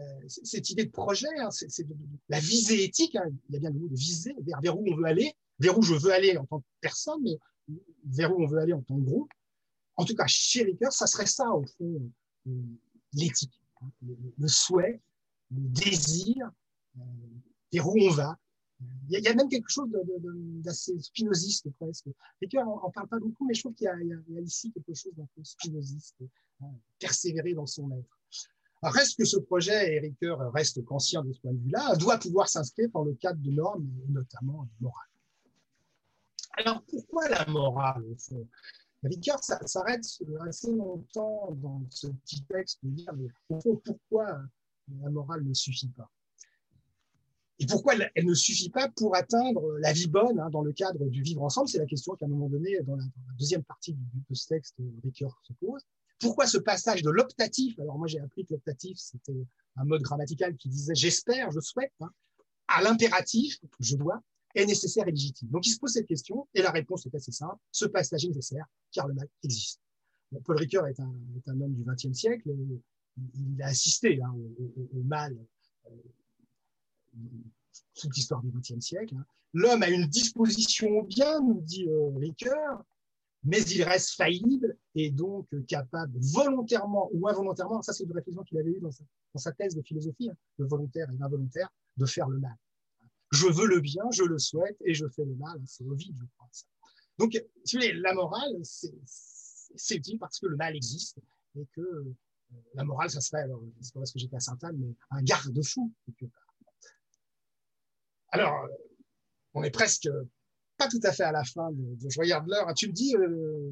Euh, cette idée de projet, hein, c'est la visée éthique, hein, il y a bien le mot de visée, vers, où on veut aller, vers où je veux aller en tant que personne, mais vers où on veut aller en tant que groupe. En tout cas, chez Ricoeur, ça serait ça, au fond, euh, l'éthique, hein, le, souhait, le désir, euh, vers où on va, il y, a, même quelque chose d'assez spinoziste presque. Ricoeur n'en parle pas beaucoup, mais je trouve qu'il y, a ici quelque chose d'un peu spinoziste, hein, persévérer dans son être. Reste que ce projet, et Ricoeur reste conscient de ce point de vue-là, doit pouvoir s'inscrire dans le cadre de normes, notamment de morale. Alors pourquoi la morale au fond? Ricoeur s'arrête assez longtemps dans ce petit texte de dire, mais pourquoi la morale ne suffit pas? Et pourquoi elle, ne suffit pas pour atteindre la vie bonne hein, dans le cadre du vivre ensemble? C'est la question qu'à un moment donné, dans la, deuxième partie de ce texte, Ricoeur se pose. Pourquoi ce passage de l'optatif? Alors moi j'ai appris que l'optatif c'était un mode grammatical qui disait j'espère, je souhaite, hein, à l'impératif, je dois, est nécessaire et légitime. Donc il se pose cette question et la réponse est assez simple ce passage est nécessaire car le mal existe. Paul Ricoeur est un, homme du XXe siècle. Il a assisté hein, au, mal euh, toute l'histoire du XXe siècle. Hein. L'homme a une disposition au bien, nous dit euh, Ricoeur, mais il reste faillible et donc capable volontairement ou involontairement, ça c'est une réflexion qu'il avait eue dans sa, thèse de philosophie, hein, le volontaire et l'involontaire, de faire le mal. Je veux le bien, je le souhaite et je fais le mal, c'est vide, je crois. Ça. Donc, si vous voulez, la morale, c'est utile parce que le mal existe et que euh, la morale, ça serait, c'est pas parce que j'étais à Sainte-Anne, mais un garde-fou, quelque part. Alors, on est presque pas tout à fait à la fin de, je regarde l'heure. Tu me dis. Euh,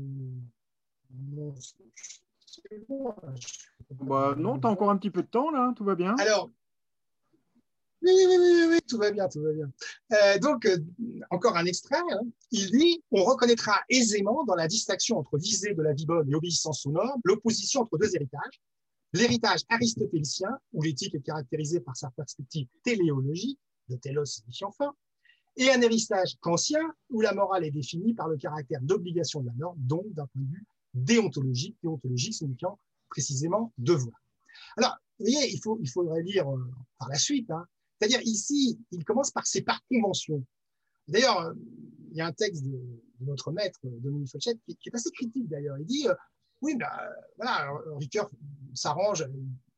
bah, non, tu as encore un petit peu de temps là, tout va bien. Alors, oui, oui, oui, oui, tout va bien, tout va bien. Euh, donc, euh, encore un extrait. Hein. Il dit On reconnaîtra aisément dans la distinction entre visée de la vie bonne et obéissance aux normes l'opposition entre deux héritages. L'héritage aristotélicien, où l'éthique est caractérisée par sa perspective téléologique, de telos signifiant fin, et un héritage kantien où la morale est définie par le caractère d'obligation de la norme, donc d'un point de vue déontologique, déontologique signifiant précisément devoir. Alors, vous voyez, il, faut, il faudrait lire euh, par la suite. Hein. C'est-à-dire, ici, il commence par c'est par convention. D'ailleurs, euh, il y a un texte de, notre maître, Dominique Fauchette, qui, est assez critique d'ailleurs. Il dit, euh, oui, ben, voilà, Ricoeur s'arrange,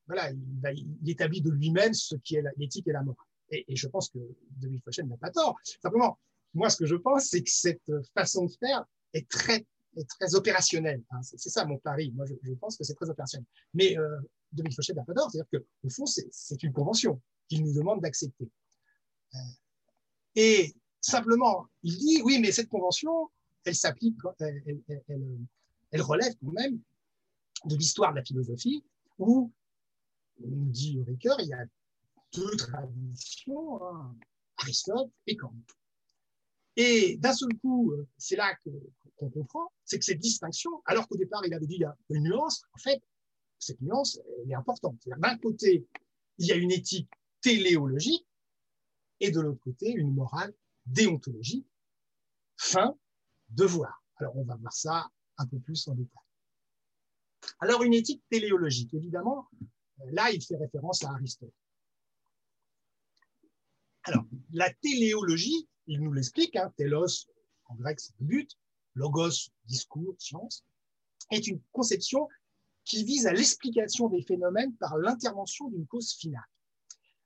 voilà, il, il, établit de lui-même ce qui est l'éthique et la morale. Et, je pense que David Fauchel n'a pas tort. Simplement, moi, ce que je pense, c'est que cette façon de faire est très, très opérationnelle. Hein. C'est ça mon pari. Moi, je, pense que c'est très opérationnel. Mais euh, David Fauchel n'a pas tort. C'est-à-dire qu'au fond, c'est une convention qu'il nous demande d'accepter. Euh, et simplement, il dit, oui, mais cette convention, elle s'applique, elle, relève quand même de l'histoire de la philosophie où, nous dit Ricoeur, il y a deux traditions, hein, Aristote et Kant. Et d'un seul coup, euh, c'est là qu'on comprend, c'est que cette distinction, alors qu'au départ, il avait dit il y a une nuance, en fait, cette nuance, elle est importante. D'un côté, il y a une éthique téléologique et de l'autre côté, une morale déontologique, fin, devoir. Alors, on va voir ça un peu plus en détail. Alors, une éthique téléologique, évidemment, là, il fait référence à Aristote. Alors, la téléologie, il nous l'explique, hein, en grec, c'est le but, logos, discours, science, est une conception qui vise à l'explication des phénomènes par l'intervention d'une cause finale.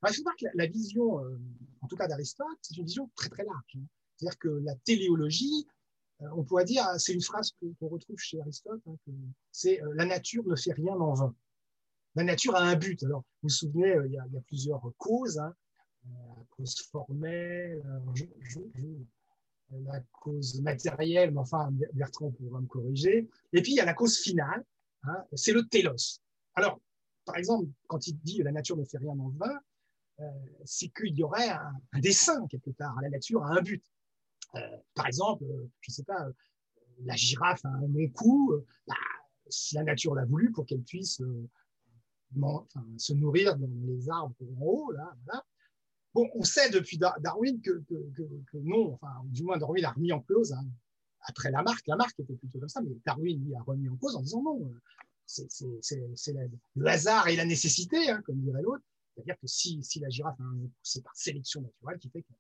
il faut voir que la, vision, euh, en tout cas d'Aristote, c'est une vision très très large. Hein. C'est-à-dire que la téléologie, euh, on pourrait dire, c'est une phrase qu'on retrouve chez Aristote, hein, c'est euh, la nature ne fait rien en vain. La nature a un but. Alors, vous vous souvenez, il y a, plusieurs causes. Hein. La cause formelle, la cause matérielle, mais enfin, Bertrand pourra me corriger. Et puis, il y a la cause finale, hein, c'est le télos. Alors, par exemple, quand il dit la nature ne fait rien en vain, euh, c'est qu'il y aurait un, dessin quelque part. La nature a un but. Euh, par exemple, je ne sais pas, la girafe a un long cou. Bah, si la nature l'a voulu pour qu'elle puisse euh, se nourrir dans les arbres en haut, là, voilà, Bon, on sait depuis Darwin que, non, enfin, du moins Darwin a remis en cause, hein, après Lamarck, Lamarck était plutôt comme ça, mais Darwin lui a remis en cause en disant non, c'est le hasard et la nécessité, hein, comme dirait l'autre. C'est-à-dire que si, la girafe c'est par sélection naturelle qui fait que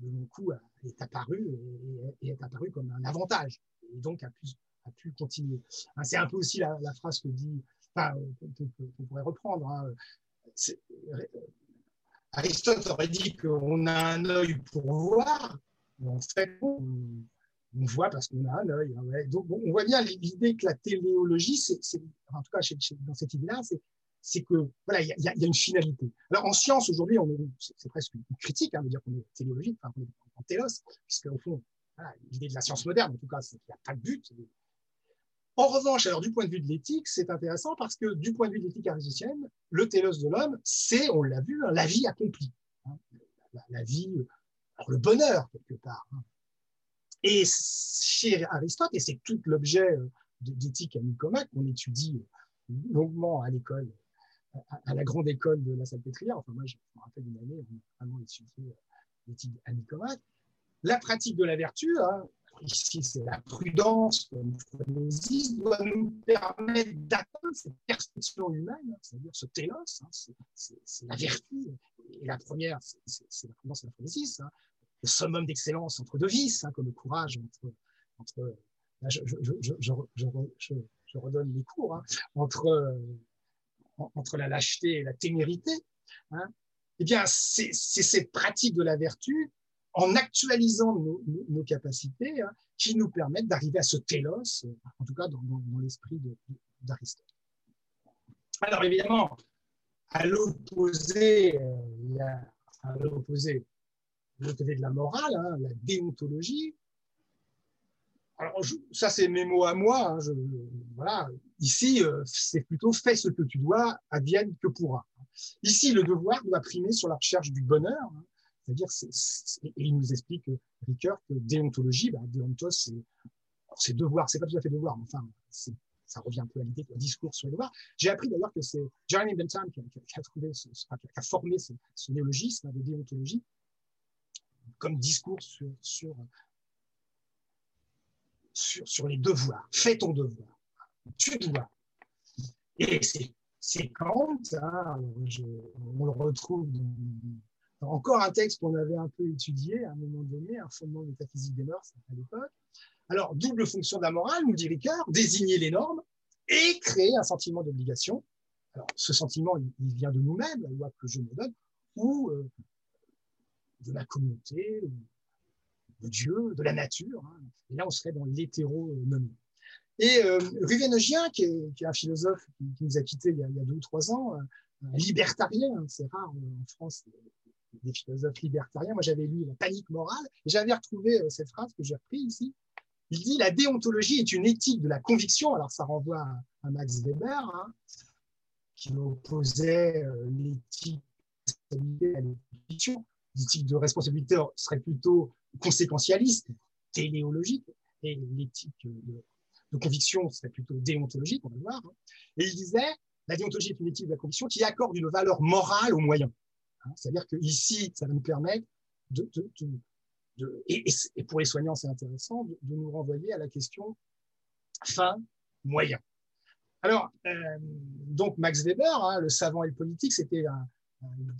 le long cou est apparu et, est apparu comme un avantage, et donc a pu, continuer. Hein, c'est un peu aussi la, phrase que dit, qu'on pourrait reprendre. Aristote aurait dit qu'on a un œil pour voir, mais en fait, on, voit parce qu'on a un œil. Hein, Donc, on voit bien l'idée que la téléologie, c'est, en tout cas dans cette idée-là, c'est, que voilà, il y, a une finalité. Alors en science aujourd'hui, c'est, presque une critique hein, de dire qu'on est téléologique, enfin, on est en télos, puisque au fond, l'idée de la science moderne, en tout cas, c'est qu'il n'y a pas de but. En revanche, alors du point de vue de l'éthique, c'est intéressant parce que du point de vue de l'éthique aristotélicienne, le télos de l'homme, c'est, on l'a vu, hein, la vie accomplie. Hein. la, vie, alors le bonheur quelque part. Hein. Et chez Aristote, et c'est tout l'objet euh, d'éthique à Nicomaque qu'on étudie euh, longuement à l'école, à la grande école de la Salpêtrière. Enfin, moi, je me rappelle d'une année, on a vraiment étudié euh, l'éthique à. La pratique de la vertu, ici c'est la prudence, comme Phronésis, doit nous permettre d'atteindre cette perception humaine, c'est-à-dire ce télos, hein, c'est la vertu. Et la première, c'est la prudence et la phronésis, hein, le summum d'excellence entre deux vices, hein, comme le courage entre. entre je, je, redonne les cours, entre, entre la lâcheté et la témérité. eh bien, c'est cette pratique de la vertu en actualisant nos, capacités hein, qui nous permettent d'arriver à ce télos, euh, en tout cas dans, l'esprit d'Aristote. Alors évidemment, à l'opposé, euh, à l'opposé, de la morale, hein, la déontologie. Alors ça c'est mes mots à moi. Hein, voilà, ici euh, c'est plutôt fais ce que tu dois, advienne que pourra. Ici le devoir doit primer sur la recherche du bonheur. C'est-à-dire, et il nous explique, Ricoeur, que déontologie, bah, déontos, c'est devoir, c'est pas tout à fait devoir, mais enfin, ça revient un peu à l'idée de discours sur les devoirs. J'ai appris d'ailleurs que c'est Jeremy Bentham qui a, qui a formé ce, néologisme de déontologie comme discours sur, sur, sur, les devoirs. Fais ton devoir. Tu dois. Et c'est Kant, hein, on le retrouve dans, encore un texte qu'on avait un peu étudié à un moment donné, un fondement métaphysique des mœurs à l'époque. Alors, double fonction de la morale, nous dit Ricard, désigner les normes et créer un sentiment d'obligation. Alors, ce sentiment, il, vient de nous-mêmes, la loi que je me donne, ou euh, de la communauté, de Dieu, de la nature. Hein. Et là, on serait dans l'hétéronomie. Et euh, Ruvenogien, qui est, un philosophe qui, nous a quittés il y a, deux ou trois ans, un libertarien, hein, c'est rare en France des philosophes libertariens. Moi, j'avais lu La panique morale et j'avais retrouvé euh, cette phrase que j'ai reprise ici. Il dit La déontologie est une éthique de la conviction. Alors, ça renvoie à, Max Weber, hein, qui opposait euh, l'éthique à l'éthique L'éthique de responsabilité serait plutôt conséquentialiste, téléologique, et l'éthique de, conviction serait plutôt déontologique, on va le voir. Hein. Et il disait la déontologie est une éthique de la conviction qui accorde une valeur morale aux moyens. Hein, c'est-à-dire qu'ici, ça va nous permettre de, et, pour les soignants, c'est intéressant, de, nous renvoyer à la question fin, moyen. Alors, euh, donc Max Weber, hein, le savant et le politique, c'était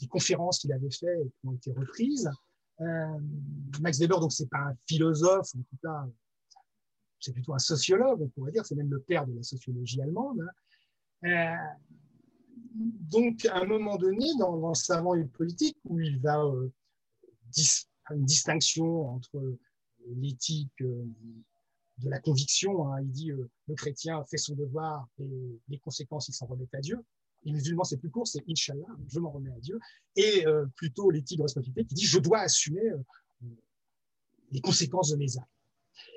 des conférences qu'il avait faites qui ont été reprises. Max Weber, donc c'est pas un philosophe, en tout cas, c'est plutôt un sociologue, on pourrait dire, c'est même le père de la sociologie allemande. Hein. Donc, à un moment donné, dans, dans Savant et politique, où il va une distinction entre l'éthique de la conviction. Hein. Il dit euh, le chrétien fait son devoir et les conséquences, il s'en remet à Dieu. Les musulmans, c'est plus court, c'est Inch'Allah, je m'en remets à Dieu. Et euh, plutôt l'éthique de responsabilité qui dit je dois assumer euh, les conséquences de mes actes.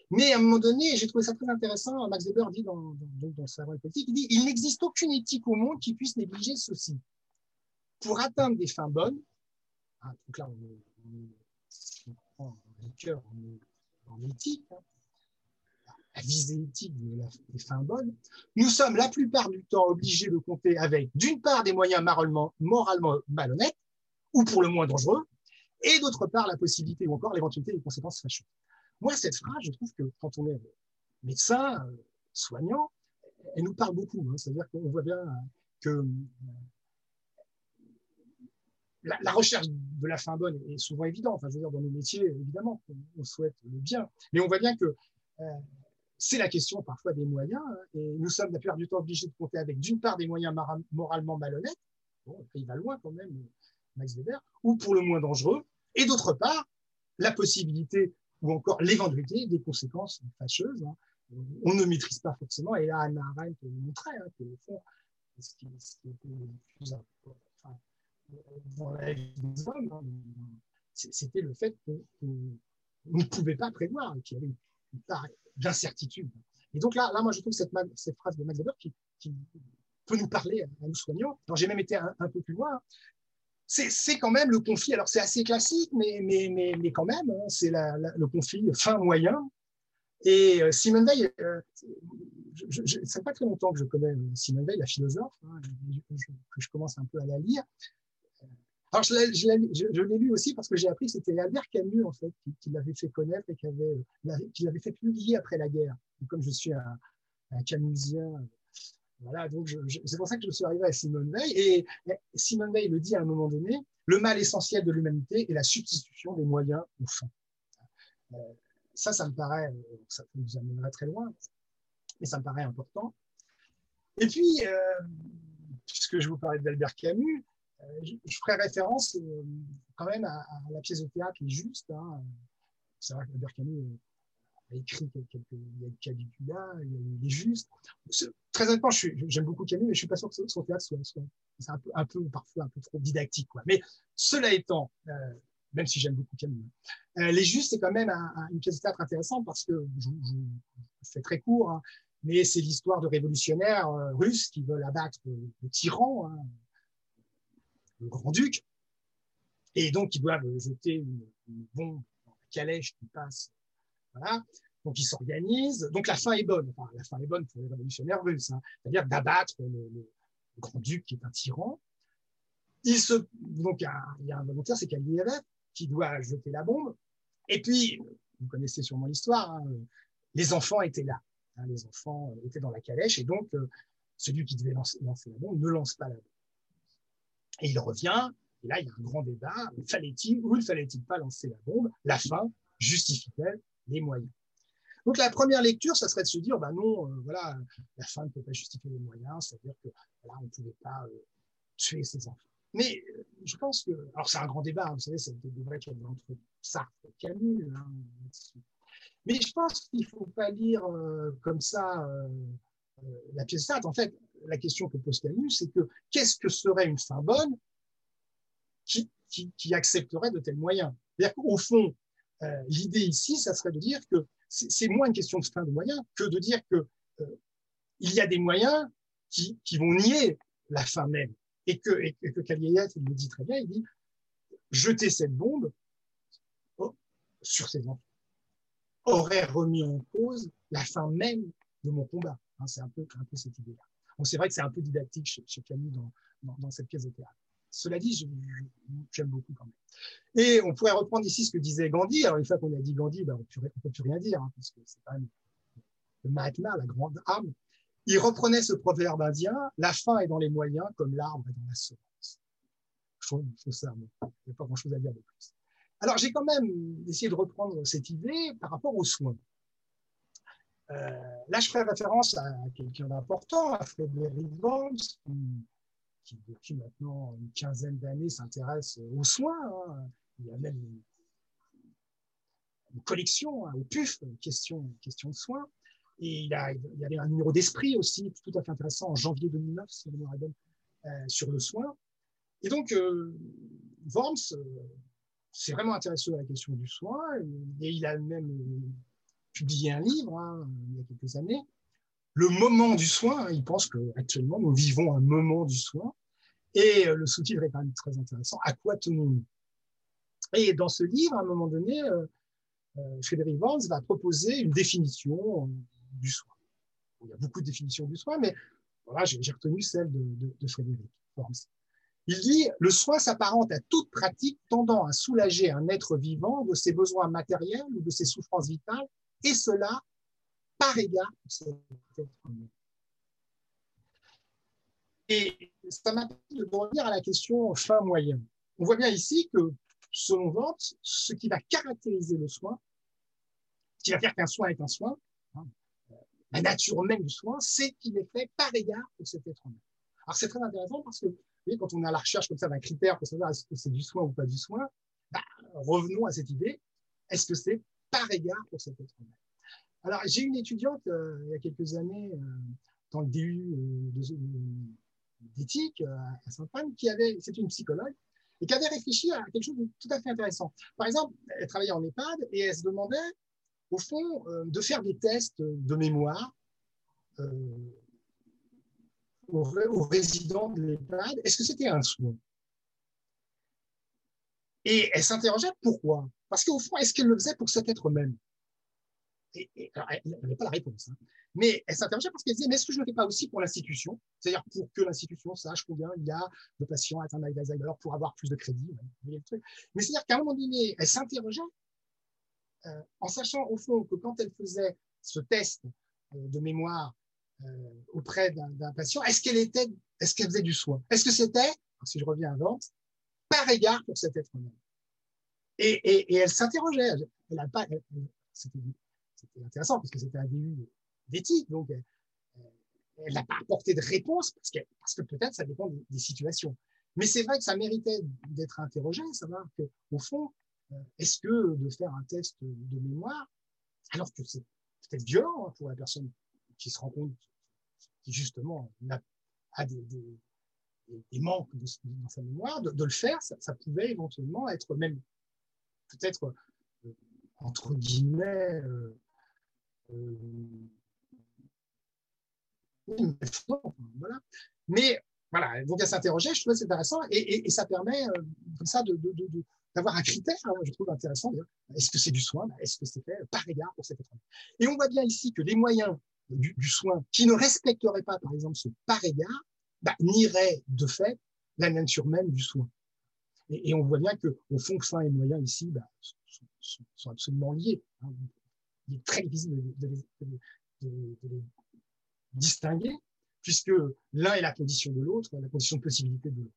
Mais à un moment donné, j'ai trouvé ça très intéressant, Max Weber dit dans, dans, dans sa politique, il dit il n'existe aucune éthique au monde qui puisse négliger ceci. Pour atteindre des fins bonnes, hein, donc là, on, prend le cœur en éthique, hein, la visée éthique des fins bonnes, nous sommes la plupart du temps obligés de compter avec, d'une part, des moyens moralement, moralement malhonnêtes, ou pour le moins dangereux, et d'autre part, la possibilité ou encore l'éventualité des conséquences fâcheuses. Moi, cette phrase, je trouve que quand on est médecin, euh, soignant, elle nous parle beaucoup. Hein. C'est-à-dire qu'on voit bien que euh, la, recherche de la fin bonne est souvent évidente. Enfin, je veux dire, dans nos métiers, évidemment, on, souhaite le bien. Mais on voit bien que euh, c'est la question parfois des moyens. Hein, et nous sommes la plupart du temps obligés de compter avec, d'une part, des moyens moralement malhonnêtes, bon, il va loin quand même, Max Weber, ou pour le moins dangereux, et d'autre part, la possibilité ou encore l'éventualité des conséquences fâcheuses. Hein. On ne maîtrise pas forcément, et là, Anna Arendt le montrait, hein, que au fond, ce qui, le plus important dans la vie des hommes, hein, c'était le fait qu'on ne pouvait pas prévoir, qu'il y avait une part d'incertitude. Et donc là, là, moi, je trouve cette, phrase de Max qui, qui, peut nous parler à nous soignants. J'ai même été un, peu plus loin. C'est quand même le conflit. Alors, c'est assez classique, mais, mais, mais, mais quand même, hein, c'est le conflit fin-moyen. Et euh, Simone Veil, euh, ça fait pas très longtemps que je connais euh, Simone Veil, la philosophe, hein, que je commence un peu à la lire. Alors, je, l'ai lu aussi parce que j'ai appris que c'était Albert Camus, en fait, qui, l'avait fait connaître et qui, avait, qui l'avait fait publier après la guerre. comme je suis un Camusien, voilà, donc c'est pour ça que je suis arrivé à Simone Veil. Et, Simone Veil le dit à un moment donné, le mal essentiel de l'humanité est la substitution des moyens aux fins. Euh, ça, ça me paraît, ça nous amènerait très loin, mais ça me paraît important. Et puis, euh, puisque je vous parlais d'Albert Camus, euh, je, ferai référence euh, quand même à, la pièce de théâtre Les Justes. Hein. C'est vrai que Camus euh, a écrit quelques, il y a Caligula, il y a Les Justes. Très honnêtement, j'aime beaucoup Camus, mais je suis pas sûr que son théâtre soit, c'est un peu, un peu, parfois un peu trop didactique. Quoi. Mais cela étant, même si j'aime beaucoup Camus, hein, Les Justes, c'est quand même une pièce de théâtre intéressante parce que, je, je, fais très court, hein, mais c'est l'histoire de révolutionnaires russes qui veulent abattre le tyran, hein, le grand-duc, et donc ils doivent jeter une, bombe dans la calèche qui passe. Donc ils s'organisent. Donc la fin est bonne. Enfin, la fin est bonne pour les révolutionnaires russes, hein. c'est-à-dire d'abattre le, grand-duc qui est un tyran. Il se, donc il y, a, un volontaire, c'est Kaliev, qui doit jeter la bombe. Et puis, vous connaissez sûrement l'histoire, hein, les enfants étaient là. Hein, les enfants étaient dans la calèche, et donc euh, celui qui devait lancer, lancer la bombe ne lance pas la bombe. Et il revient, et là, il y a un grand débat. Fallait-il ou ne fallait-il pas lancer la bombe? La fin justifie-t-elle les moyens Donc, la première lecture, ça serait de se dire, bah non, euh, voilà, la fin ne peut pas justifier les moyens, c'est-à-dire que là, on ne pouvait pas euh, tuer ses enfants. Mais euh, je pense que, alors c'est un grand débat, hein, vous savez, c'est un débat qu'il y a entre Sartre et Camus. Hein, mais je pense qu'il ne faut pas lire comme ça la pièce Sartre. En fait, la question que pose Camus, c'est que qu'est-ce que serait une fin bonne qui, accepterait de tels moyens? C'est-à-dire qu'au fond, euh, l'idée ici, ça serait de dire que c'est moins une question de fin de moyens que de dire que euh, il y a des moyens qui, vont nier la fin même. Et que, et il le dit très bien, il dit jeter cette bombe oh, sur ces enfants aurait remis en cause la fin même de mon combat. Hein, c'est un peu, un peu cette idée-là c'est vrai que c'est un peu didactique chez, chez Camus dans, cette pièce de théâtre. Cela dit, j'aime beaucoup quand même. Et on pourrait reprendre ici ce que disait Gandhi. Alors, une fois qu'on a dit Gandhi, ben, on ne peut plus rien dire, hein, parce que c'est quand même le Mahatma, la grande âme. Il reprenait ce proverbe indien La fin est dans les moyens, comme l'arbre est dans la semence. faut, ça, il n'y a pas grand-chose à dire de plus. Alors, j'ai quand même essayé de reprendre cette idée par rapport aux soins. Euh, là, je ferai référence à quelqu'un d'important, à Frédéric Vance, qui, depuis maintenant une quinzaine d'années s'intéresse aux soins. Hein. Il y a même une, collection hein, au PUF, question, question de soins. Et il, a, y avait un numéro d'esprit aussi, tout à fait intéressant, en janvier 2009, si je me euh, sur le soin. Et donc, euh, Worms euh, s'est vraiment intéressé à la question du soin, et, il a même euh, publié un livre hein, il y a quelques années, Le moment du soin. Hein, il pense qu'actuellement, nous vivons un moment du soin. Et le sous-titre est quand même très intéressant. Tenons-nous? Et dans ce livre, à un moment donné, Frédéric Worms va proposer une définition du soin. Il y a beaucoup de définitions du soin, mais voilà, j'ai retenu celle de, Frédéric Worms. Il dit Le soin s'apparente à toute pratique tendant à soulager un être vivant de ses besoins matériels ou de ses souffrances vitales, et cela par égard pour cet être humain. Et ça m'a permis de revenir à la question fin-moyen. On voit bien ici que, selon Vente, ce qui va caractériser le soin, qui va faire qu'un soin est un soin, hein, la nature même du soin, c'est qu'il est fait par égard pour cet être humain. Alors c'est très intéressant parce que quand on est à la recherche comme ça d'un critère pour savoir est-ce que c'est du soin ou pas du soin, bah, revenons à cette idée. Est-ce que c'est par égard pour cet être humain Alors, j'ai une étudiante euh, il y a quelques années euh, dans le DU euh, d'éthique à Saint-Anne qui avait, c'est une psychologue, et qui avait réfléchi à quelque chose de tout à fait intéressant. Par exemple, elle travaillait en EHPAD et elle se demandait, au fond, de faire des tests de mémoire aux, résidents de l'EHPAD, est-ce que c'était un soin? Et elle s'interrogeait pourquoi? Parce qu'au fond, est-ce qu'elle le faisait pour cet être même Elle n'avait pas la réponse. Hein. Mais elle s'interrogeait parce qu'elle disait, mais est-ce que je ne le fais pas aussi pour l'institution? C'est-à-dire pour que l'institution sache combien il y a de patients atteints d'Alzheimer pour avoir plus de crédit. Mais c'est-à-dire qu'à un moment donné, elle s'interrogeait euh, en sachant au fond que quand elle faisait ce test euh, de mémoire euh, auprès d'un patient, est-ce qu'elle est-ce faisait du soin? Est-ce que c'était, si je reviens à Vente, par égard pour cet être humain? Et, elle s'interrogeait. Elle, intéressant parce que c'était un début d'éthique, donc elle n'a pas apporté de réponse parce que, parce que peut-être ça dépend des, situations. Mais c'est vrai que ça méritait d'être interrogé, savoir que au fond, euh, est-ce que de faire un test de mémoire, alors que c'est peut-être violent hein, pour la personne qui se rend compte qui justement a, des, manques dans sa mémoire, de, le faire, ça, pouvait éventuellement être même peut-être euh, entre guillemets euh, euh, voilà. Mais voilà, donc elle s'interroger, je trouvais c'est intéressant et, ça permet comme ça d'avoir un critère, hein, je trouve intéressant. Est-ce que c'est du soin? Est-ce que c'est fait par égard pour cet être Et on voit bien ici que les moyens du, soin, qui ne respecterait pas, par exemple, ce par égard, bah, nierait de fait la nature même du soin. Et, on voit bien que, au fond, fin et moyen ici bah, sont, absolument liés. Hein. Il est très difficile de, les distinguer, puisque l'un est la condition de l'autre, la condition de possibilité de l'autre.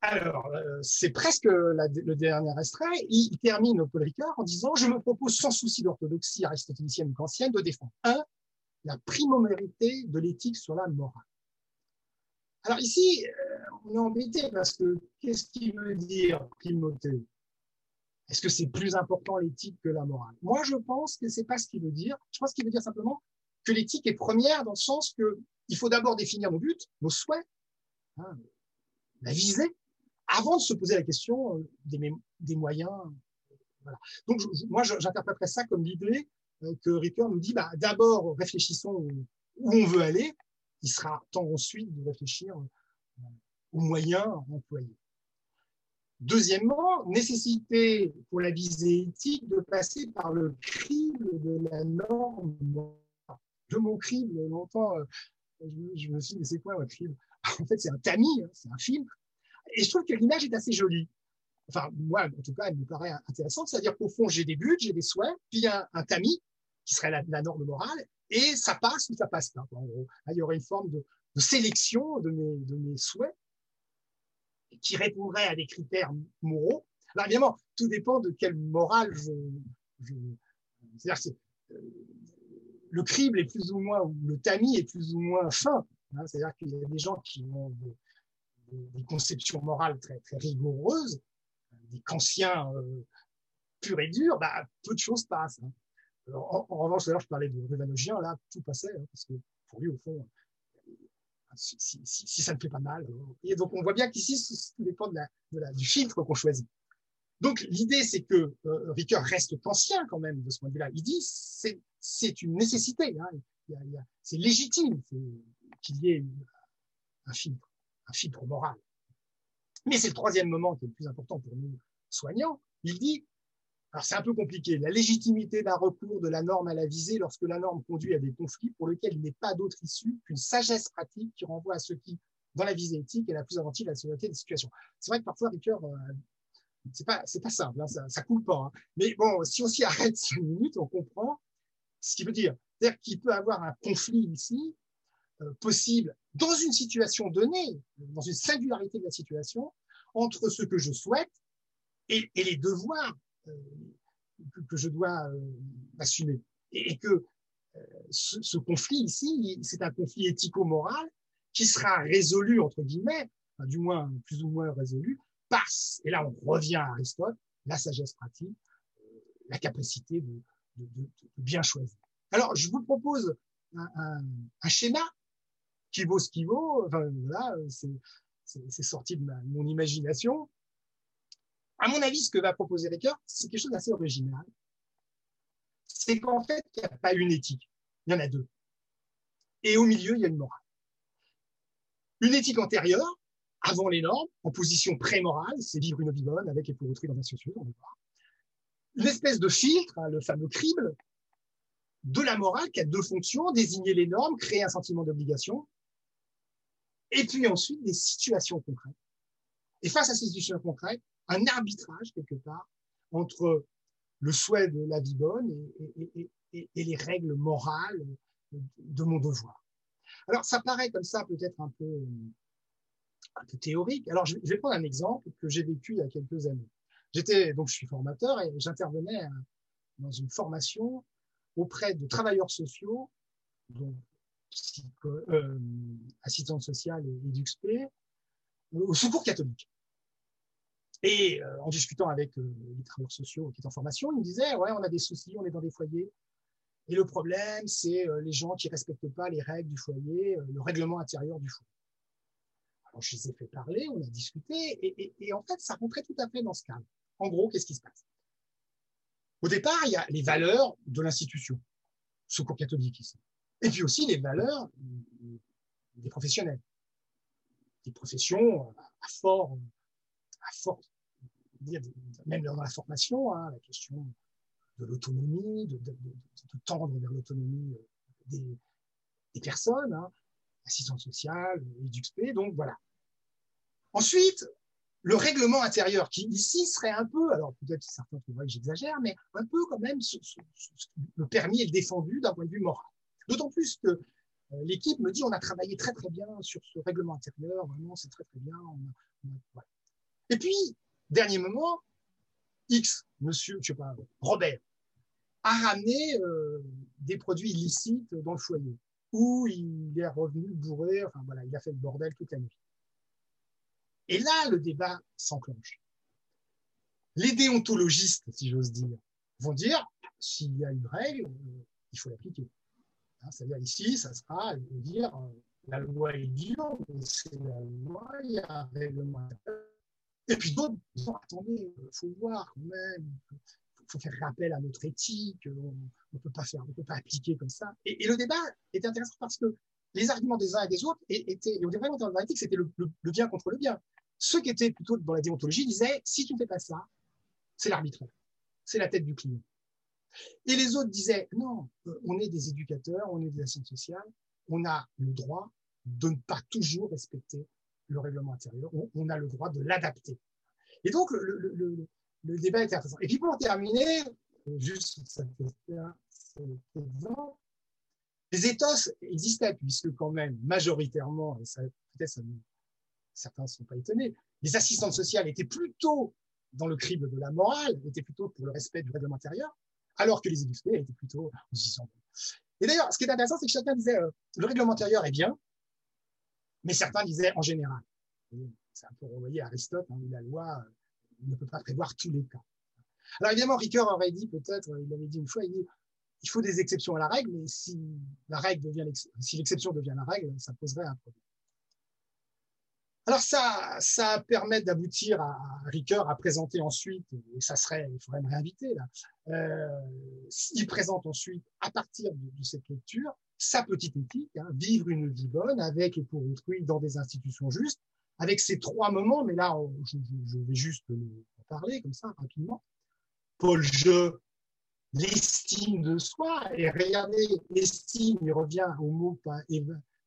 Alors, euh, c'est presque le dernier extrait. Il, termine Paul Ricard en disant Je me propose sans souci d'orthodoxie aristotélicienne ou kantienne de défendre un, la primordialité de l'éthique sur la morale. Alors ici, euh, on est embêté parce que qu'est-ce qui veut dire primauté? Est-ce que c'est plus important l'éthique que la morale? Moi, je pense que c'est pas ce qu'il veut dire. Je pense qu'il veut dire simplement que l'éthique est première dans le sens que il faut d'abord définir nos buts, nos souhaits, hein, la visée, avant de se poser la question euh, des, moyens. Donc, moi, j'interpréterais ça comme l'idée euh, que Ricoeur nous dit, bah, d'abord, réfléchissons où on veut aller. Il sera temps ensuite de réfléchir euh, aux moyens employés. Deuxièmement, nécessité pour la visée éthique de passer par le crible de la norme. Le mot crible, longtemps, je, me suis dit, mais c'est quoi un crible? En fait, c'est un tamis, hein, c'est un filtre et je trouve que l'image est assez jolie. Enfin, moi, en tout cas, elle me paraît intéressante. C'est-à-dire qu'au fond, j'ai des buts, j'ai des souhaits, puis il y a un, tamis, qui serait la, norme morale, et ça passe ou ça passe pas. En gros, il y aurait une forme de, sélection de de mes souhaits qui répondrait à des critères moraux. Alors évidemment, tout dépend de quelle morale je. C'est-à-dire que le crible est plus ou moins, ou le tamis est plus ou moins fin. Hein. C'est-à-dire qu'il y a des gens qui ont des, conceptions morales très, rigoureuses, des kantiens euh, purs et durs, bah, peu de choses passent. Hein. en, revanche, d'ailleurs, je parlais de Révanogien, là, tout passait, hein, parce que pour lui, au fond, si, ça ne fait pas mal. Euh, et donc, on voit bien qu'ici, tout dépend de la, du filtre qu'on choisit. Donc, l'idée, c'est que euh, Ricoeur reste ancien quand même de ce point de vue-là. Il dit c'est une nécessité, hein. c'est légitime qu'il y ait un filtre, un filtre moral. Mais c'est le troisième moment qui est le plus important pour nous soignants. Il dit alors c'est un peu compliqué. La légitimité d'un recours de la norme à la visée lorsque la norme conduit à des conflits pour lesquels il n'est pas d'autre issue qu'une sagesse pratique qui renvoie à ce qui, dans la visée éthique, est la plus inventive à la sécurité des situations. C'est vrai que parfois, Ricoeur, euh, c'est pas, c'est pas simple, hein, ça, ça coule pas. Hein. Mais bon, si on s'y arrête cinq minutes, on comprend ce qu'il veut dire. C'est-à-dire qu'il peut avoir un conflit ici euh, possible dans une situation donnée, dans une singularité de la situation, entre ce que je souhaite et les devoirs euh, que, je dois euh, assumer. Et, que euh, ce, conflit ici, c'est un conflit éthico-moral qui sera résolu, entre guillemets, du moins plus ou moins résolu, par, et là on revient à Aristote, la sagesse pratique, la capacité de, bien choisir. Alors, je vous propose un, schéma qui vaut ce qui vaut. Enfin, voilà, c'est sorti de mon imagination. À mon avis, ce que va proposer Ricoeur, c'est quelque chose d'assez original. C'est qu'en fait, il n'y a pas une éthique, il y en a deux. Et au milieu, il y a une morale. Une éthique antérieure, avant les normes, en position pré-morale, c'est vivre une vie bonne avec et pour autrui dans la société, on va. Une espèce de filtre, hein, le fameux crible, de la morale qui a deux fonctions, désigner les normes, créer un sentiment d'obligation, et puis ensuite des situations concrètes. Et face à ces situations concrètes, un arbitrage quelque part entre le souhait de la vie bonne et, les règles morales de mon devoir. Alors, ça paraît comme ça peut-être un peu, peu théorique. Alors, je vais prendre un exemple que j'ai vécu il y a quelques années. J'étais, donc, je suis formateur et j'intervenais dans une formation auprès de travailleurs sociaux, donc euh, assistants sociales et, et d'UXP, au secours catholique. Et euh, en discutant avec euh, les travailleurs sociaux qui étaient en formation, ils me disaient, ouais, on a des soucis, on est dans des foyers. Et le problème, c'est euh, les gens qui respectent pas les règles du foyer, le règlement intérieur du foyer. Alors, je les ai fait parler, on a discuté, et, et, et en fait, ça rentrait tout à fait dans ce cadre. En gros, qu'est-ce qui se passe? Au départ, il y a les valeurs de l'institution, secours catholique ici. Et puis aussi les valeurs des professionnels. Des professions à fort, à fort même dans la formation, hein, la question de l'autonomie, de, tendre vers l'autonomie euh, des, personnes, hein, assistance sociale, EduxP, donc voilà. Ensuite, le règlement intérieur, qui ici serait un peu, alors peut-être certains trouveraient que j'exagère, mais un peu quand même, le permis est défendu d'un point de vue moral. D'autant plus que euh, l'équipe me dit on a travaillé très très bien sur ce règlement intérieur, vraiment c'est très très bien. Et puis, dernier moment, X, monsieur, je sais pas, Robert, a ramené euh, des produits illicites dans le foyer, où il est revenu bourré, enfin voilà, il a fait le bordel toute la nuit. Et là, le débat s'enclenche. Les déontologistes, si j'ose dire, vont dire, s'il y a une règle, euh, il faut l'appliquer. Hein, C'est-à-dire ici, ça sera dire, euh, la loi est dure, mais c'est la loi, il y a un règlement et puis d'autres disent attendez, il faut voir quand même, il faut faire rappel à notre éthique, on ne peut pas faire, on peut pas appliquer comme ça. Et, le débat était intéressant parce que les arguments des uns et des autres étaient, et on vraiment dans l'éthique, c'était le, bien contre le bien. Ceux qui étaient plutôt dans la déontologie disaient si tu ne fais pas ça, c'est l'arbitraire, c'est la tête du client. Et les autres disaient non, euh, on est des éducateurs, on est des assistants sociales, on a le droit de ne pas toujours respecter le règlement intérieur, on, a le droit de l'adapter. Et donc, le, débat est intéressant. Et puis, pour terminer, juste cet exemple, les éthos existaient, puisque quand même, majoritairement, et peut-être certains ne sont pas étonnés. Les assistantes sociales étaient plutôt dans le crible de la morale, étaient plutôt pour le respect du règlement intérieur, alors que les illustrés étaient plutôt en se Et d'ailleurs, ce qui est intéressant, c'est que chacun disait euh, le règlement intérieur est bien, mais certains disaient en général. C'est un peu renvoyé à Aristote, hein, la loi euh, ne peut pas prévoir tous les cas. Alors évidemment, Ricoeur aurait dit peut-être, il avait dit une fois, il dit il faut des exceptions à la règle, mais si la règle devient si l'exception devient la règle, ça poserait un problème. Alors ça, ça permet d'aboutir à Ricoeur à présenter ensuite, et ça serait, il faudrait me réinviter là, euh, il présente ensuite, à partir de, cette lecture, sa petite éthique, hein, vivre une vie bonne avec et pour autrui dans des institutions justes, avec ces trois moments, mais là, je, vais juste en parler comme ça rapidement. Paul Je, l'estime de soi, et regardez, l'estime, il revient au mot pas,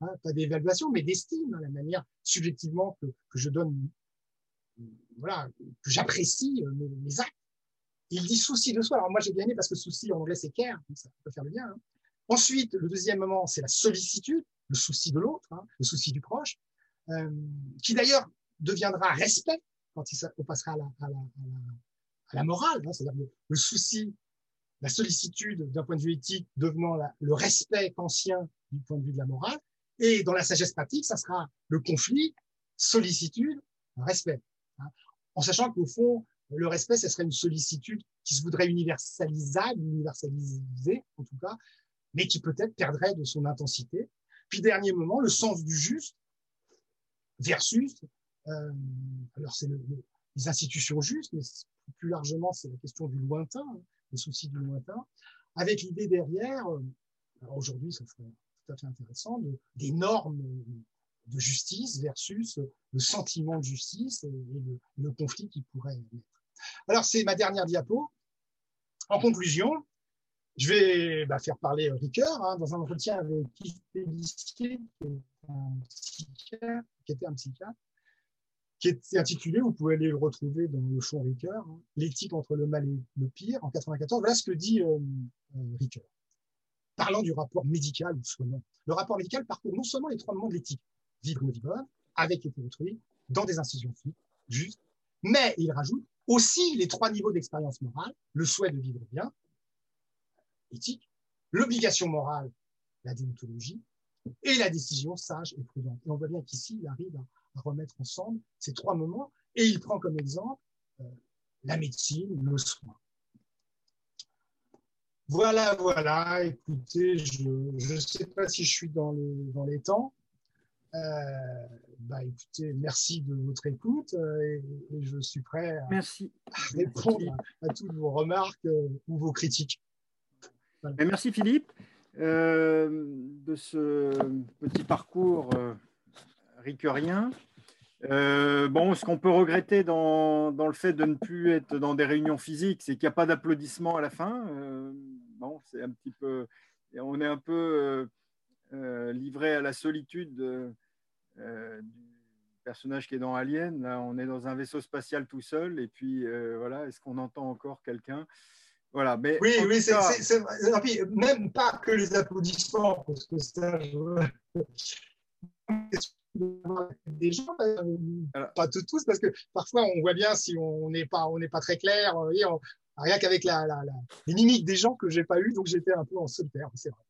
hein, d'évaluation, mais d'estime, hein, la manière subjectivement que, je donne, voilà, que j'apprécie euh, mes, actes. Il dit souci de soi. Alors moi j'ai bien aimé parce que souci en anglais c'est care, ça peut faire le. Hein. Ensuite, le deuxième moment, c'est la sollicitude, le souci de l'autre, hein, le souci du proche, euh, qui d'ailleurs deviendra respect quand on passera à la, à la, à la, morale, hein, c'est-à-dire le, souci, la sollicitude d'un point de vue éthique devenant le respect ancien du point de vue de la morale. Et dans la sagesse pratique, ça sera le conflit, sollicitude, respect. Hein, en sachant qu'au fond, le respect, ce serait une sollicitude qui se voudrait universalisable, universalisée en tout cas, mais qui peut-être perdrait de son intensité. Puis dernier moment, le sens du juste versus, euh, alors c'est le, les institutions justes, mais plus largement c'est la question du lointain, hein, le souci du lointain, avec l'idée derrière, euh, aujourd'hui ça serait tout à fait intéressant, de, des normes de justice versus le sentiment de justice et, le, le, conflit qui pourrait naître. Alors c'est ma dernière diapo. En conclusion, je vais bah, faire parler Ricoeur hein, dans un entretien avec Yves Pellissier, qui, était un psychiatre, qui était intitulé, vous pouvez aller le retrouver dans le fond Ricoeur, hein, L'éthique entre le mal et le pire, en 94. Voilà ce que dit euh, euh, Ricoeur, parlant du rapport médical ou soignant. Le rapport médical parcourt non seulement les trois moments de l'éthique, vivre vie bonne, avec et pour autrui, dans des institutions justes, mais il rajoute aussi les trois niveaux d'expérience morale, le souhait de vivre bien, éthique, l'obligation morale, la déontologie, et la décision sage et prudente. Et on voit bien qu'ici, il arrive à, remettre ensemble ces trois moments, et il prend comme exemple euh, la médecine, le soin. Voilà, voilà, écoutez, je ne sais pas si je suis dans les, dans les temps. Euh, bah, écoutez, merci de votre écoute euh, et, je suis prêt à, merci. répondre à, toutes vos remarques ou vos critiques. Merci Philippe euh, de ce petit parcours euh. Euh, bon, ce qu'on peut regretter dans, dans, le fait de ne plus être dans des réunions physiques, c'est qu'il n'y a pas d'applaudissements à la fin. Euh, bon, c'est un petit peu, on est un peu livré à la solitude du personnage qui est dans Alien. Là, on est dans un vaisseau spatial tout seul, et puis voilà, est-ce qu'on entend encore quelqu'un? Voilà, mais oui, oui, c'est même pas que les applaudissements, parce que ça, je... des gens, euh, pas tous, parce que parfois on voit bien si on n'est pas, on n'est pas très clair, rien qu'avec la, la, la, les mimiques des gens que j'ai pas eu, donc j'étais un peu en solitaire, c'est vrai.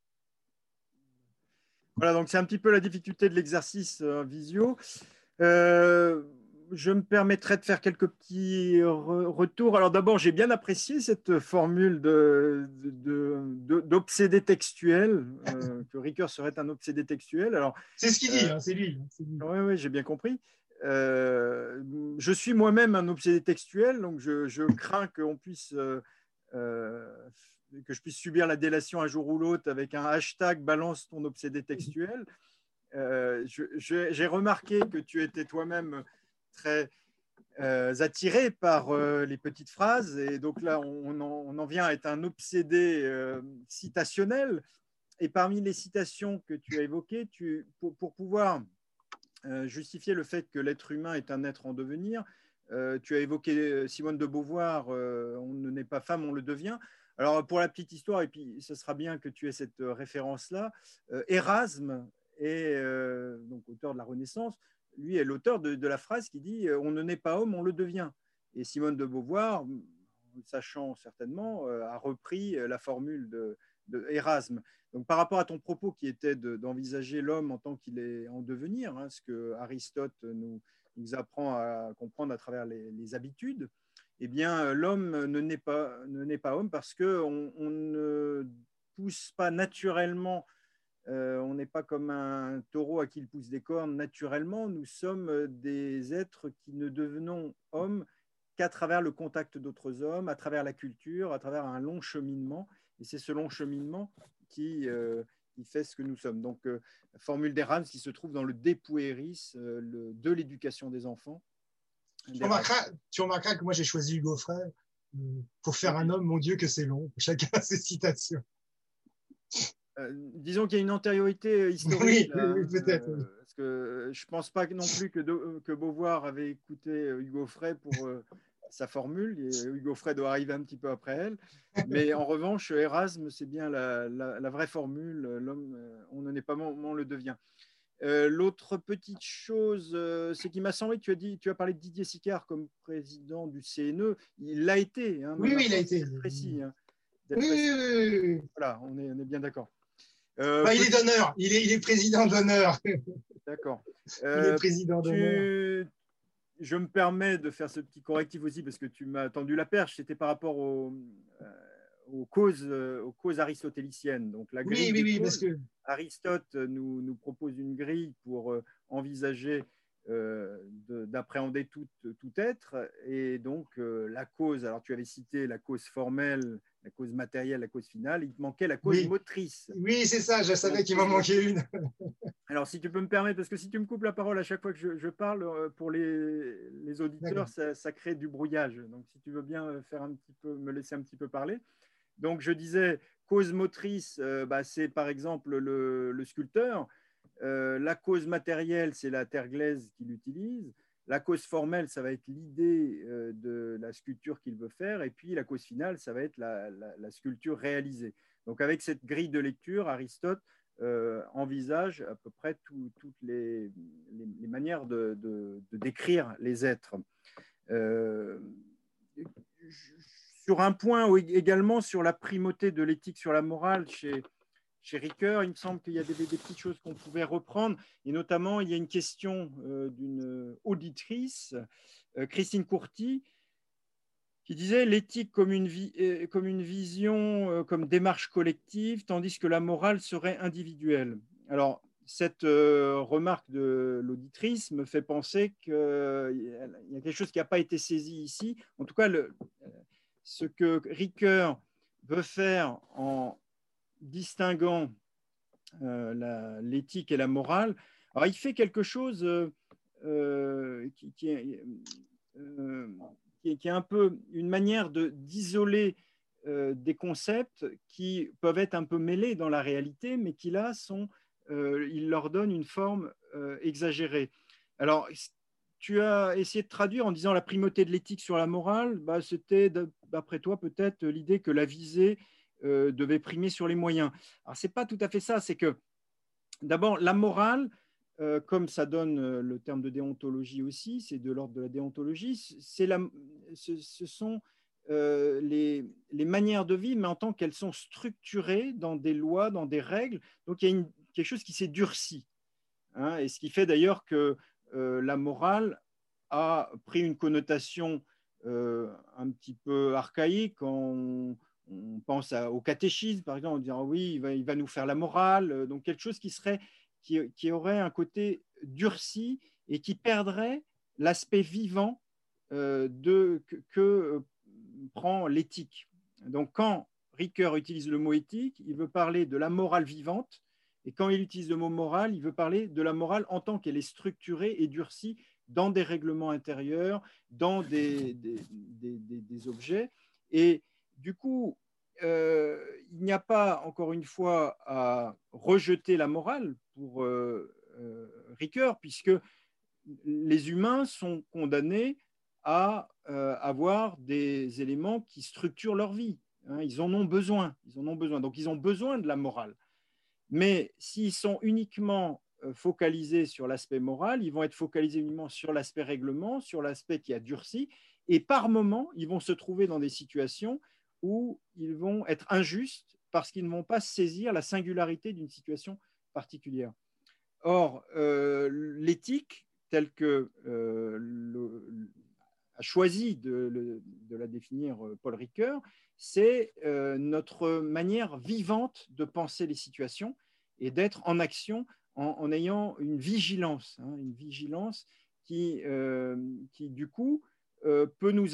Voilà, donc c'est un petit peu la difficulté de l'exercice euh, visio. Euh, je me permettrai de faire quelques petits retours. Alors d'abord, j'ai bien apprécié cette formule d'obsédé de, textuel, euh, que Ricoeur serait un obsédé textuel. Alors, c'est ce qu'il dit, euh, hein, c'est lui. Oui, oui, j'ai bien compris. Euh, je suis moi-même un obsédé textuel, donc je, crains qu'on puisse, que je puisse subir la délation un jour ou l'autre avec un hashtag balance ton obsédé textuel. j'ai remarqué que tu étais toi-même très euh, attiré par euh, les petites phrases. Et donc là, on, en, vient à être un obsédé euh, citationnel. Et parmi les citations que tu as évoquées, pour, pour, pouvoir justifier le fait que l'être humain est un être en devenir, tu as évoqué Simone de Beauvoir, on ne naît pas femme, on le devient. Alors pour la petite histoire, et puis ce sera bien que tu aies cette référence-là, Erasme est donc auteur de la Renaissance, lui est l'auteur de, la phrase qui dit On ne naît pas homme, on le devient. Et Simone de Beauvoir, sachant certainement, a repris la formule de, de Erasme. Donc, par rapport à ton propos qui était d'envisager l'homme en tant qu'il est en devenir, hein, ce que Aristote nous, apprend à comprendre à travers les, habitudes, eh bien, l'homme ne naît pas, ne pas homme parce qu'on on ne pousse pas naturellement, euh, on n'est pas comme un taureau à qui il pousse des cornes naturellement, nous sommes des êtres qui ne devenons hommes qu'à travers le contact d'autres hommes, à travers la culture, à travers un long cheminement. Et c'est ce long cheminement qui, euh, qui, fait ce que nous sommes. Donc, euh, formule d'Erasme qui se trouve dans le De euh, le, de l'éducation des enfants. Tu remarqueras, que moi, j'ai choisi Hugo Frère pour faire un homme, mon Dieu, que c'est long. Chacun a ses citations. Disons qu'il y a une antériorité historique. Oui, peut-être. parce que je ne pense pas non plus que, que Beauvoir avait écouté Hugo Frey pour sa formule. Hugo Frey doit arriver un petit peu après elle. Mais en revanche, Erasme, c'est bien la, vraie formule. L'homme, euh, on n'en est pas, on le devient. Euh, l'autre petite chose, euh, c'est qu'il m'a semblé tu as, dit, tu as parlé de Didier Sicard comme président du CNE. Il l'a été. Hein, oui, oui, il a été. Précis, hein, oui, oui, oui, Voilà, on est, on est bien d'accord. Bah, il est d'honneur. Il est, il est président d'honneur. D'accord. il est président d'honneur je me permets de faire ce petit correctif aussi parce que tu m'as tendu la perche. C'était par rapport euh, aux, causes, euh, aux causes aristotéliciennes. Donc la grille oui, oui, parce que... Aristote nous, nous, propose une grille pour euh, envisager d'appréhender tout, tout, être. Et donc la cause, alors tu avais cité la cause formelle, la cause matérielle, la cause finale, il te manquait la cause motrice. Oui, c'est ça, je savais qu'il m'en manquait une. Alors, si tu peux me permettre, parce que si tu me coupes la parole à chaque fois que je, parle, euh, pour les, les auditeurs, ça, crée du brouillage. Donc, si tu veux bien euh, faire un petit peu, me laisser un petit peu parler. Donc, je disais, cause motrice, euh, bah, c'est par exemple le, le sculpteur. La cause matérielle, c'est la terre glaise qu'il utilise. La cause formelle, ça va être l'idée euh, de la sculpture qu'il veut faire, et puis la cause finale, ça va être la, sculpture réalisée. Donc avec cette grille de lecture, Aristote euh, envisage à peu près toutes les, manières de, décrire les êtres. Euh, sur un point également sur la primauté de l'éthique sur la morale chez, chez Ricoeur, il me semble qu'il y a des, petites choses qu'on pouvait reprendre, et notamment il y a une question euh, d'une auditrice, euh, Christine Courty, qui disait l'éthique comme, une euh, comme une vision, comme démarche collective, tandis que la morale serait individuelle. Alors, cette remarque de l'auditrice me fait penser qu'il y a quelque chose qui n'a pas été saisi ici. En tout cas, le, ce que Ricoeur veut faire en distinguant euh, l'éthique et la morale. Alors, il fait quelque chose euh, euh, qui, est, un peu une manière d'isoler des concepts qui peuvent être un peu mêlés dans la réalité, mais qui là sont, il leur donne une forme exagérée. Alors, tu as essayé de traduire en disant la primauté de l'éthique sur la morale. Bah, C'était, d'après toi, peut-être l'idée que la visée euh, devait primer sur les moyens. Alors, ce n'est pas tout à fait ça, c'est que d'abord, la morale, euh, comme ça donne euh, le terme de déontologie aussi, c'est de l'ordre de la déontologie, la, ce, sont les, manières de vivre, mais en tant qu'elles sont structurées dans des lois, dans des règles. Donc, il y a quelque chose qui s'est durci. Hein, et ce qui fait d'ailleurs que la morale a pris une connotation un petit peu archaïque en, on pense au catéchisme, par exemple, en disant oui, il va, nous faire la morale, euh, donc quelque chose qui, serait, qui, aurait un côté durci et qui perdrait l'aspect vivant euh, de, que, euh, prend l'éthique. Donc quand Ricoeur utilise le mot éthique, il veut parler de la morale vivante, et quand il utilise le mot morale, il veut parler de la morale en tant qu'elle est structurée et durcie dans des règlements intérieurs, dans des, des, des objets. Et du coup, euh, il n'y a pas, encore une fois, à rejeter la morale pour euh, euh, Ricoeur, puisque les humains sont condamnés à avoir des éléments qui structurent leur vie. Hein. ils en ont besoin. Ils en ont besoin. Donc, ils ont besoin de la morale. Mais s'ils sont uniquement focalisés sur l'aspect moral, ils vont être focalisés uniquement sur l'aspect règlement, sur l'aspect qui a durci, et par moment, ils vont se trouver dans des situations où ils vont être injustes parce qu'ils ne vont pas saisir la singularité d'une situation particulière. Or, euh, l'éthique, telle que euh, a choisi de, la définir euh, Paul Ricoeur, c'est notre manière vivante de penser les situations et d'être en action en, ayant une vigilance, hein, une vigilance qui, qui du coup, peut nous,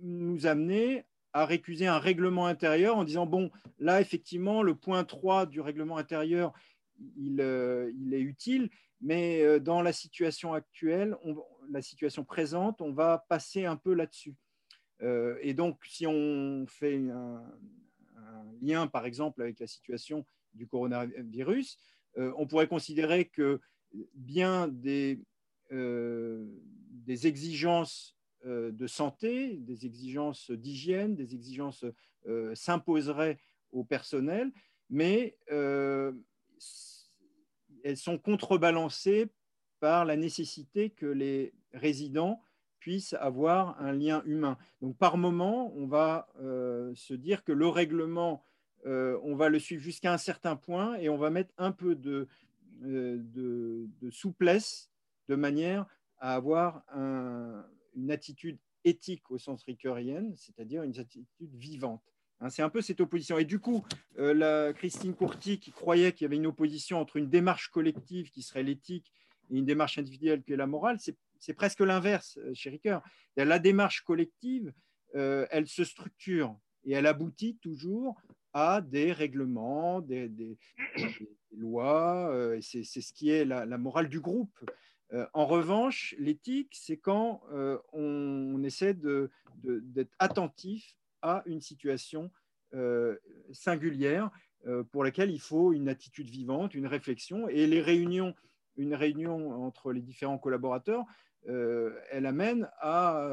nous amener à récuser un règlement intérieur en disant, bon, là, effectivement, le point 3 du règlement intérieur, il, euh, il est utile, mais euh, dans la situation actuelle, la situation présente, on va passer un peu là-dessus. Euh, et donc, si on fait un, lien, par exemple, avec la situation du coronavirus, on pourrait considérer que bien des, des exigences de santé, des exigences d'hygiène, des exigences euh, s'imposeraient au personnel, mais euh, elles sont contrebalancées par la nécessité que les résidents puissent avoir un lien humain. Donc par moment, on va se dire que le règlement, on va le suivre jusqu'à un certain point et on va mettre un peu de souplesse de manière à avoir un, une attitude éthique au sens ricoeurien, c'est-à-dire une attitude vivante. Hein, c'est un peu cette opposition. Et du coup, euh, la Christine Courty, qui croyait qu'il y avait une opposition entre une démarche collective qui serait l'éthique et une démarche individuelle qui est la morale, c'est presque l'inverse euh, chez Ricoeur. La démarche collective, euh, elle se structure et elle aboutit toujours à des règlements, des, lois. c'est ce qui est la morale du groupe. Euh, en revanche, l'éthique, c'est quand euh, on, essaie d'être attentif à une situation euh, singulière pour laquelle il faut une attitude vivante, une réflexion. Et les réunions, une réunion entre les différents collaborateurs, elle amène à,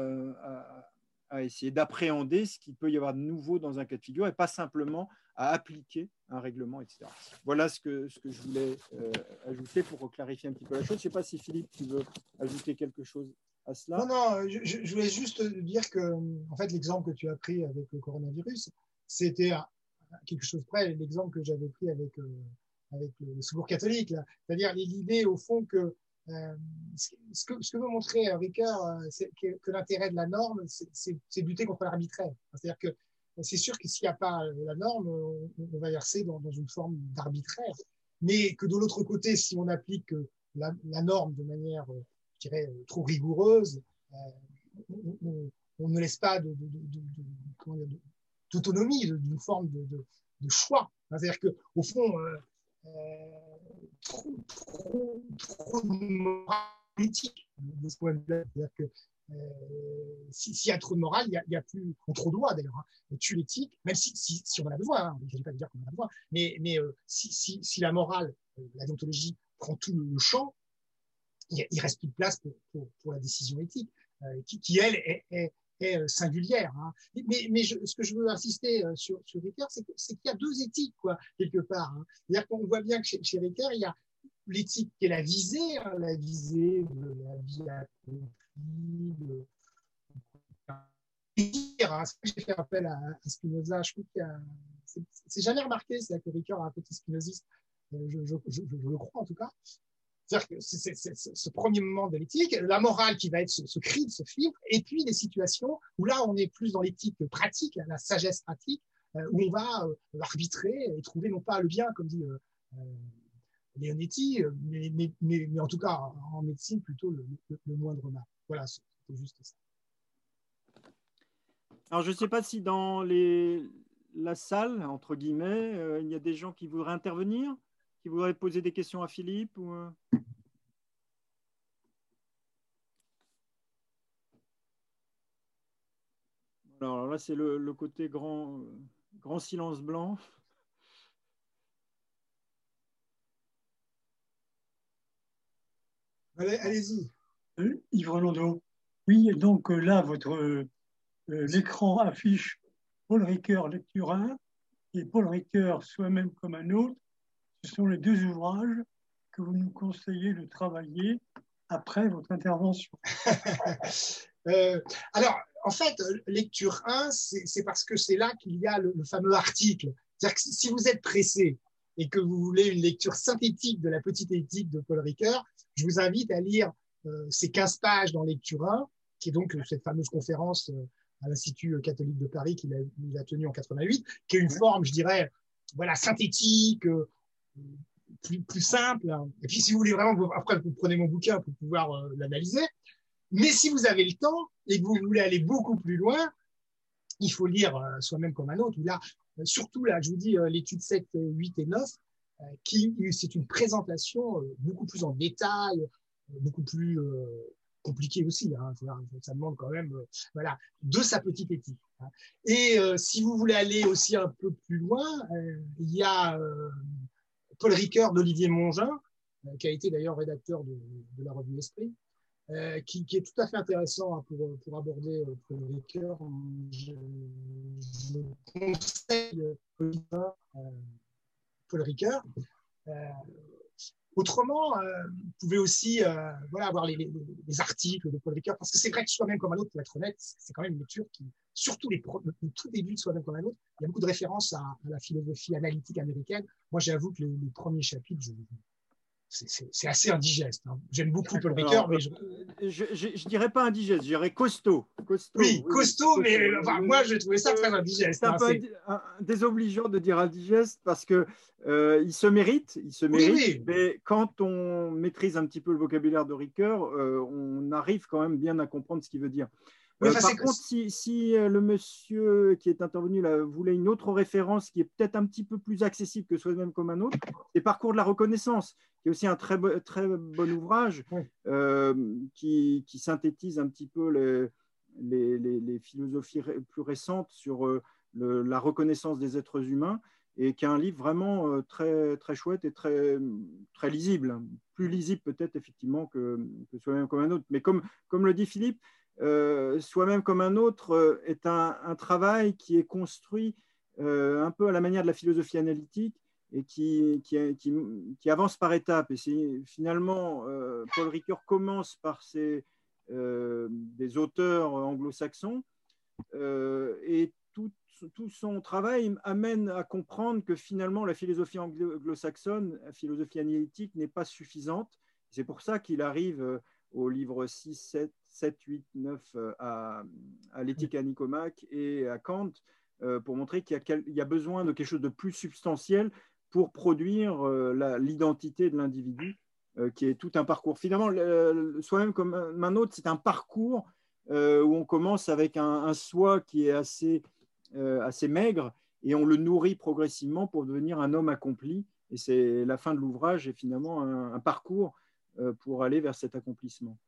à essayer d'appréhender ce qu'il peut y avoir de nouveau dans un cas de figure et pas simplement à appliquer un règlement, etc. Voilà ce que, ce que je voulais euh, ajouter pour clarifier un petit peu la chose. Je ne sais pas si Philippe, tu veux ajouter quelque chose à cela. Non, non, je, voulais juste dire que, en fait, l'exemple que tu as pris avec le coronavirus, c'était quelque chose près l'exemple que j'avais pris avec, euh, avec le secours catholique. C'est-à-dire l'idée, au fond, que euh, ce, que, ce, que, veut montrer Ricoeur, c'est que, que l'intérêt de la norme, c'est lutter contre l'arbitraire. C'est-à-dire que c'est sûr que s'il n'y a pas euh, la norme, on, va verser dans, une forme d'arbitraire. Mais que de l'autre côté, si on applique euh, la, norme de manière, euh, je dirais, trop rigoureuse, on, ne laisse pas d'autonomie, d'une forme de, choix. C'est-à-dire qu'au fond, trop, trop, de politique de ce point de vue. C'est-à-dire que euh, s'il y a trop de morale, il n'y a, plus, on trop doit d'ailleurs, hein, tue l'éthique, même si, si, si, on en a besoin, hein, je ne vais pas dire qu'on en a besoin, mais, mais euh, si, si, si, la morale, euh, la déontologie prend tout le champ, il, ne reste plus de place pour, la décision éthique, qui, elle est, singulière. Hein. Mais, ce que je veux insister sur, sur c'est qu'il y a deux éthiques, quoi, quelque part. Hein. C'est-à-dire qu'on voit bien que chez, chez il y a l'éthique qui est la visée, hein, la visée de la vie. Hein, j'ai fait appel à, Spinoza, je trouve qu'il c'est jamais remarqué, c'est que Ricoeur a un petit spinoziste, euh, je, le crois en tout cas. C'est-à-dire que c'est ce premier moment de l'éthique, la morale qui va être ce, ce cri, ce filtre, et puis les situations où là on est plus dans l'éthique pratique, la sagesse pratique, euh, où on va euh, arbitrer et trouver non pas le bien, comme dit Leonetti, mais, mais, mais, en tout cas en médecine plutôt le, moindre mal. Voilà, c'est juste ça. Alors je ne sais pas si dans les, la salle, entre guillemets, euh, il y a des gens qui voudraient intervenir, qui voudraient poser des questions à Philippe ou, euh? Alors là, c'est le, le, côté grand, grand silence blanc. Allez-y. Euh, Yves Rolando. Oui, donc euh, là, votre euh, l'écran affiche Paul Ricoeur, lecture 1, et Paul Ricoeur, soi-même comme un autre. Ce sont les deux ouvrages que vous nous conseillez de travailler après votre intervention euh, Alors, en fait, lecture 1, c'est parce que c'est là qu'il y a le, fameux article. C'est-à-dire que si vous êtes pressé et que vous voulez une lecture synthétique de la petite éthique de Paul Ricoeur, je vous invite à lire euh, ces 15 pages dans lecture 1, qui est donc cette fameuse conférence euh, à l'Institut catholique de Paris qu'il a, a tenue en 88, qui est une forme, je dirais, voilà, synthétique, euh, plus, plus, simple. Hein. Et puis, si vous voulez vraiment, après, vous prenez mon bouquin pour pouvoir euh, l'analyser. Mais si vous avez le temps et que vous voulez aller beaucoup plus loin, il faut lire euh, soi-même comme un autre. Là, surtout là, je vous dis l'étude 7, 8 et 9, qui c'est une présentation beaucoup plus en détail, beaucoup plus compliqué aussi. Hein, ça demande quand même euh, voilà, de sa petite éthique. Hein. Et euh, si vous voulez aller aussi un peu plus loin, euh, il y a Paul Ricoeur d'Olivier Mongin, qui a été d'ailleurs rédacteur de, la revue Esprit, qui, est tout à fait intéressant hein, pour, aborder Paul Ricoeur. Je conseille Paul Ricoeur. Autrement, euh, vous pouvez aussi euh, voilà, avoir les, articles de Paul Ricoeur, parce que c'est vrai que Soi-même comme un autre, pour être honnête, c'est quand même une lecture qui, surtout les, le tout début de Soi-même comme un autre, il y a beaucoup de références à, la philosophie analytique américaine. Moi, j'avoue que les, premiers chapitres, je, c'est assez indigeste. Hein. J'aime beaucoup Paul Ricoeur, mais je... Je, dirais pas indigeste, je dirais costaud. costaud oui, costaut, mais moi j'ai trouvé ça très indigeste. C'est un hein, peu désobligeant de dire indigeste parce que euh, il se mérite, il se mérite, mais quand on maîtrise un petit peu le vocabulaire de Ricoeur, euh, on arrive quand même bien à comprendre ce qu'il veut dire. Euh, par contre, si, le monsieur qui est intervenu là, voulait une autre référence qui est peut-être un petit peu plus accessible que soi-même comme un autre, c'est Parcours de la reconnaissance, est aussi un très, très bon ouvrage euh, qui, synthétise un petit peu les, les, philosophies plus récentes sur la reconnaissance des êtres humains et qui est un livre vraiment très, très chouette et très, très lisible, plus lisible peut-être effectivement que, que soi-même comme un autre. Mais comme, comme le dit Philippe, euh, soi-même comme un autre euh, est un, travail qui est construit euh, un peu à la manière de la philosophie analytique et qui, qui, avance par étapes. Et finalement, Paul Ricoeur commence par ses, des auteurs anglo-saxons et tout, tout, son travail amène à comprendre que finalement la philosophie anglo-saxonne, la philosophie analytique n'est pas suffisante. C'est pour ça qu'il arrive au livre 6, 7, 7 8, 9 à, à l'éthique à Nicomaque et à Kant euh, pour montrer qu'il y, a besoin de quelque chose de plus substantiel pour produire euh, l'identité de l'individu, euh, qui est tout un parcours. Finalement, soi-même comme un autre, c'est un parcours où on commence avec un, soi qui est assez, assez maigre et on le nourrit progressivement pour devenir un homme accompli. Et c'est la fin de l'ouvrage et finalement un parcours euh, pour aller vers cet accomplissement.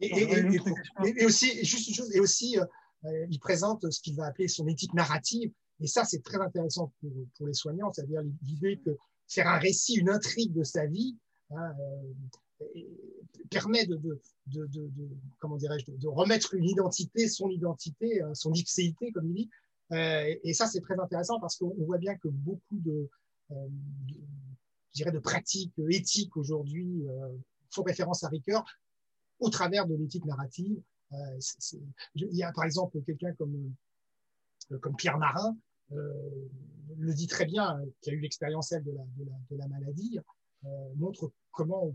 Et, aussi, euh, il présente ce qu'il va appeler son éthique narrative. Et ça, c'est très intéressant pour, les soignants, c'est-à-dire l'idée que faire un récit, une intrigue de sa vie, hein, euh, permet de, comment dirais-je, de, remettre une identité, son identité, son ipséité, comme il dit. et ça, c'est très intéressant parce qu'on voit bien que beaucoup de, je de pratiques éthiques aujourd'hui euh, font référence à Ricoeur au travers de l'éthique narrative. Euh, il y a par exemple quelqu'un euh, comme Pierre Marin, le dit très bien, qui a eu l'expérience de la, de, la, de la, maladie, montre comment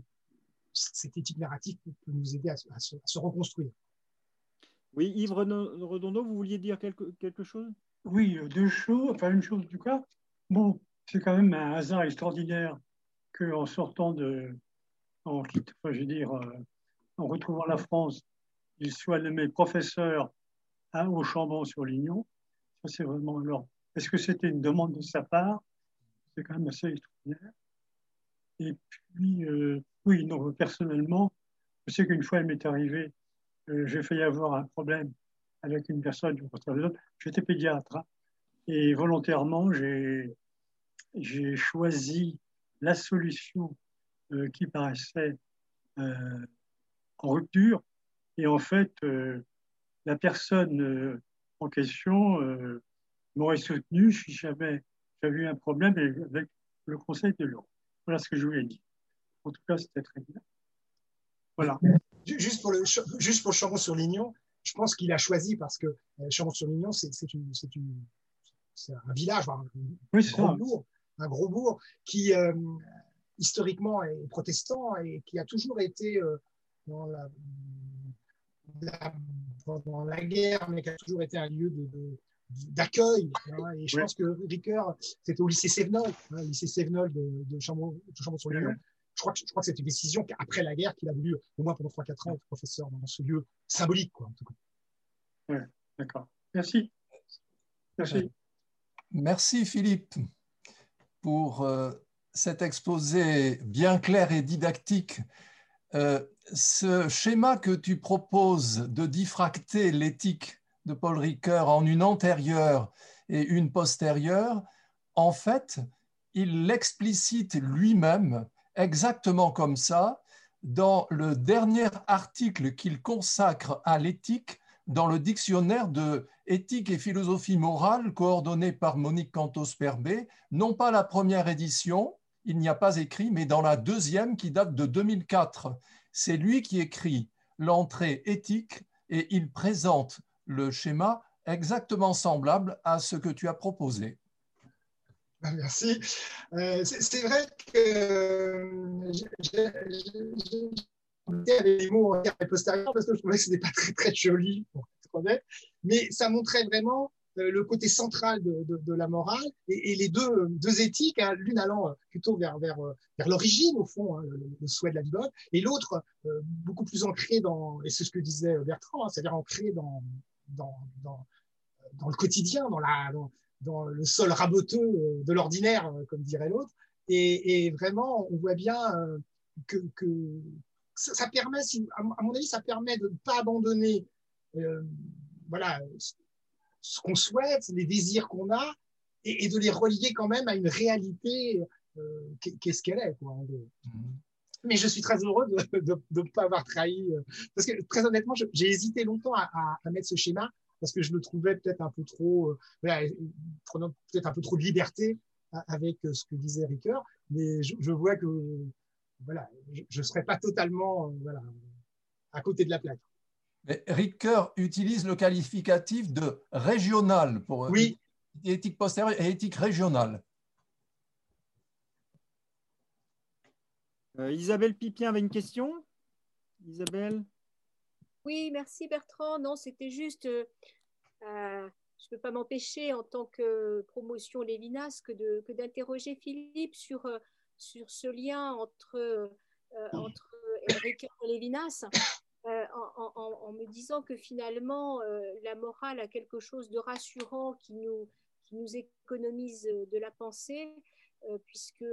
cette éthique narrative peut nous aider à, se, reconstruire. Oui, Yves Redondo, vous vouliez dire quelque, quelque chose? Oui, deux choses, enfin une chose du cas. Bon, c'est quand même un hasard extraordinaire qu'en sortant de, en, je veux dire, euh, en retrouvant la France, il soit nommé professeur à, au Chambon sur Lignon. Ça, c'est vraiment alors. Est-ce que c'était une demande de sa part? C'est quand même assez extraordinaire. Et puis, euh, oui, non, personnellement, je sais qu'une fois, il m'est arrivé, euh, j'ai failli avoir un problème avec une personne du J'étais pédiatre hein, et volontairement, j'ai choisi la solution euh, qui paraissait euh, en rupture. Et en fait, la personne en question m'aurait soutenu si j'avais eu un problème avec le conseil de l'eau. Voilà ce que je voulais dire. En tout cas, c'était très bien. Voilà. Juste pour le, juste pour Chambon-sur-Lignon, je pense qu'il a choisi parce que Chambon-sur-Lignon, c'est un village, un, gros bourg, un gros bourg qui, historiquement, est protestant et qui a toujours été dans la, pendant la guerre, mais qui a toujours été un lieu de, d'accueil. Hein, et je pense que Ricoeur, c'était au lycée Sévenol, hein, lycée Sévenol de, de Chambon-sur-Lignon. Je crois que, je crois que c'est une décision qu'après la guerre qu'il a voulu, au moins pendant 3-4 ans, être professeur dans ce lieu symbolique, quoi, en tout cas. Oui, d'accord. Merci. Merci. Merci Philippe pour euh, cet exposé bien clair et didactique euh, ce schéma que tu proposes de diffracter l'éthique de Paul Ricoeur en une antérieure et une postérieure, en fait, il l'explicite lui-même exactement comme ça dans le dernier article qu'il consacre à l'éthique dans le dictionnaire de éthique et philosophie morale coordonné par Monique Cantos-Perbé, non pas la première édition, il n'y a pas écrit, mais dans la deuxième qui date de 2004. C'est lui qui écrit l'entrée éthique et il présente le schéma exactement semblable à ce que tu as proposé. Ah, merci. Euh, c'est vrai que j'ai des mots postérieurs parce que je trouvais que ce n'était pas très, très joli, pour être honnête, mais ça montrait vraiment euh, le côté central de, de, de la morale et, et, les deux, deux éthiques, hein, l'une allant euh, plutôt vers, vers, euh, vers l'origine, au fond, hein, le, souhait de la bonne, et l'autre beaucoup plus ancrée dans, et c'est ce que disait Bertrand, hein, c'est-à-dire ancrée dans, dans, dans, le quotidien, dans, la, dans, le sol raboteux de l'ordinaire, comme dirait l'autre. Et, vraiment, on voit bien que, que ça, permet, à mon avis, ça permet de ne pas abandonner euh, voilà, ce qu'on souhaite, les désirs qu'on a, et, de les relier quand même à une réalité euh, qu'est-ce qu'elle est. Mm-hmm. Mais je suis très heureux de ne pas avoir trahi. Euh, parce que très honnêtement, j'ai hésité longtemps à, à, mettre ce schéma parce que je le trouvais peut-être un peu trop, euh, prenant peut-être un peu trop de liberté avec ce que disait Ricoeur. Mais je, je vois que voilà, je ne serais pas totalement voilà, à côté de la plaque. Mais Ricoeur utilise le qualificatif de régional pour oui. éthique postérieure et éthique régionale. Euh, Isabelle Pipien avait une question? Isabelle? Oui, merci Bertrand. Non, c'était juste, euh, euh, je ne peux pas m'empêcher en tant que promotion Lévinas que d'interroger Philippe sur, sur ce lien entre, entre Ricoeur et Lévinas. Euh, en, me disant que finalement, la morale a quelque chose de rassurant qui nous, qui nous économise de la pensée, euh, puisque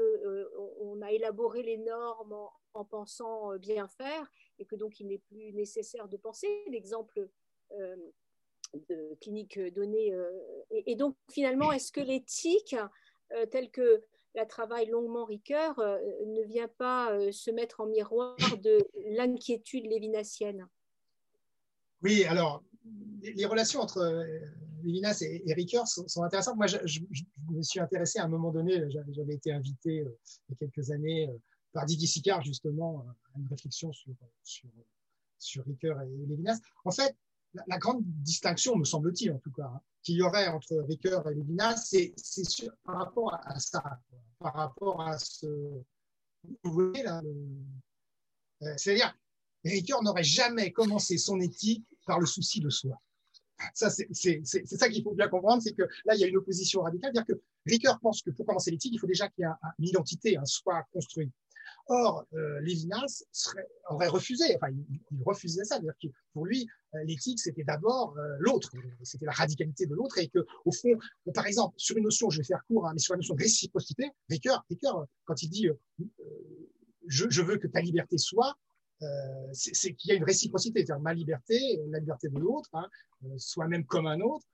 on a élaboré les normes en, pensant bien faire, et que donc il n'est plus nécessaire de penser. L'exemple de clinique donnée. Et, donc finalement, est-ce que l'éthique, telle que la travaille longuement Ricoeur, ne vient pas se mettre en miroir de l'inquiétude lévinassienne Oui, alors, les relations entre euh, Lévinas et, et Ricoeur sont, intéressantes. Moi, je, me suis intéressé à un moment donné, j'avais été invité euh, il y a quelques années euh, par Didier Sicard, justement, à une réflexion sur, sur, sur Ricoeur et Lévinas. En fait, la, grande distinction, me semble-t-il en tout cas, hein, qu'il y aurait entre Ricoeur et Lévinas, c'est par rapport à, ça, par rapport à ce. Vous voyez là, euh, c'est-à-dire, Ricoeur n'aurait jamais commencé son éthique par le souci de soi. C'est ça qu'il faut bien comprendre, c'est que là, il y a une opposition radicale, dire que Ricoeur pense que pour commencer l'éthique, il faut déjà qu'il y ait une identité, un soi construit. Or, euh, Lévinas aurait refusé, enfin, il, refusait ça. Que pour lui, euh, l'éthique, c'était d'abord euh, l'autre, c'était la radicalité de l'autre, et que, au fond, par exemple, sur une notion, je vais faire court, hein, mais sur la notion de réciprocité, Ricoeur, quand il dit je, veux que ta liberté soit, c'est qu'il y a une réciprocité, c'est-à-dire ma liberté, la liberté de l'autre, hein, soit même comme un autre,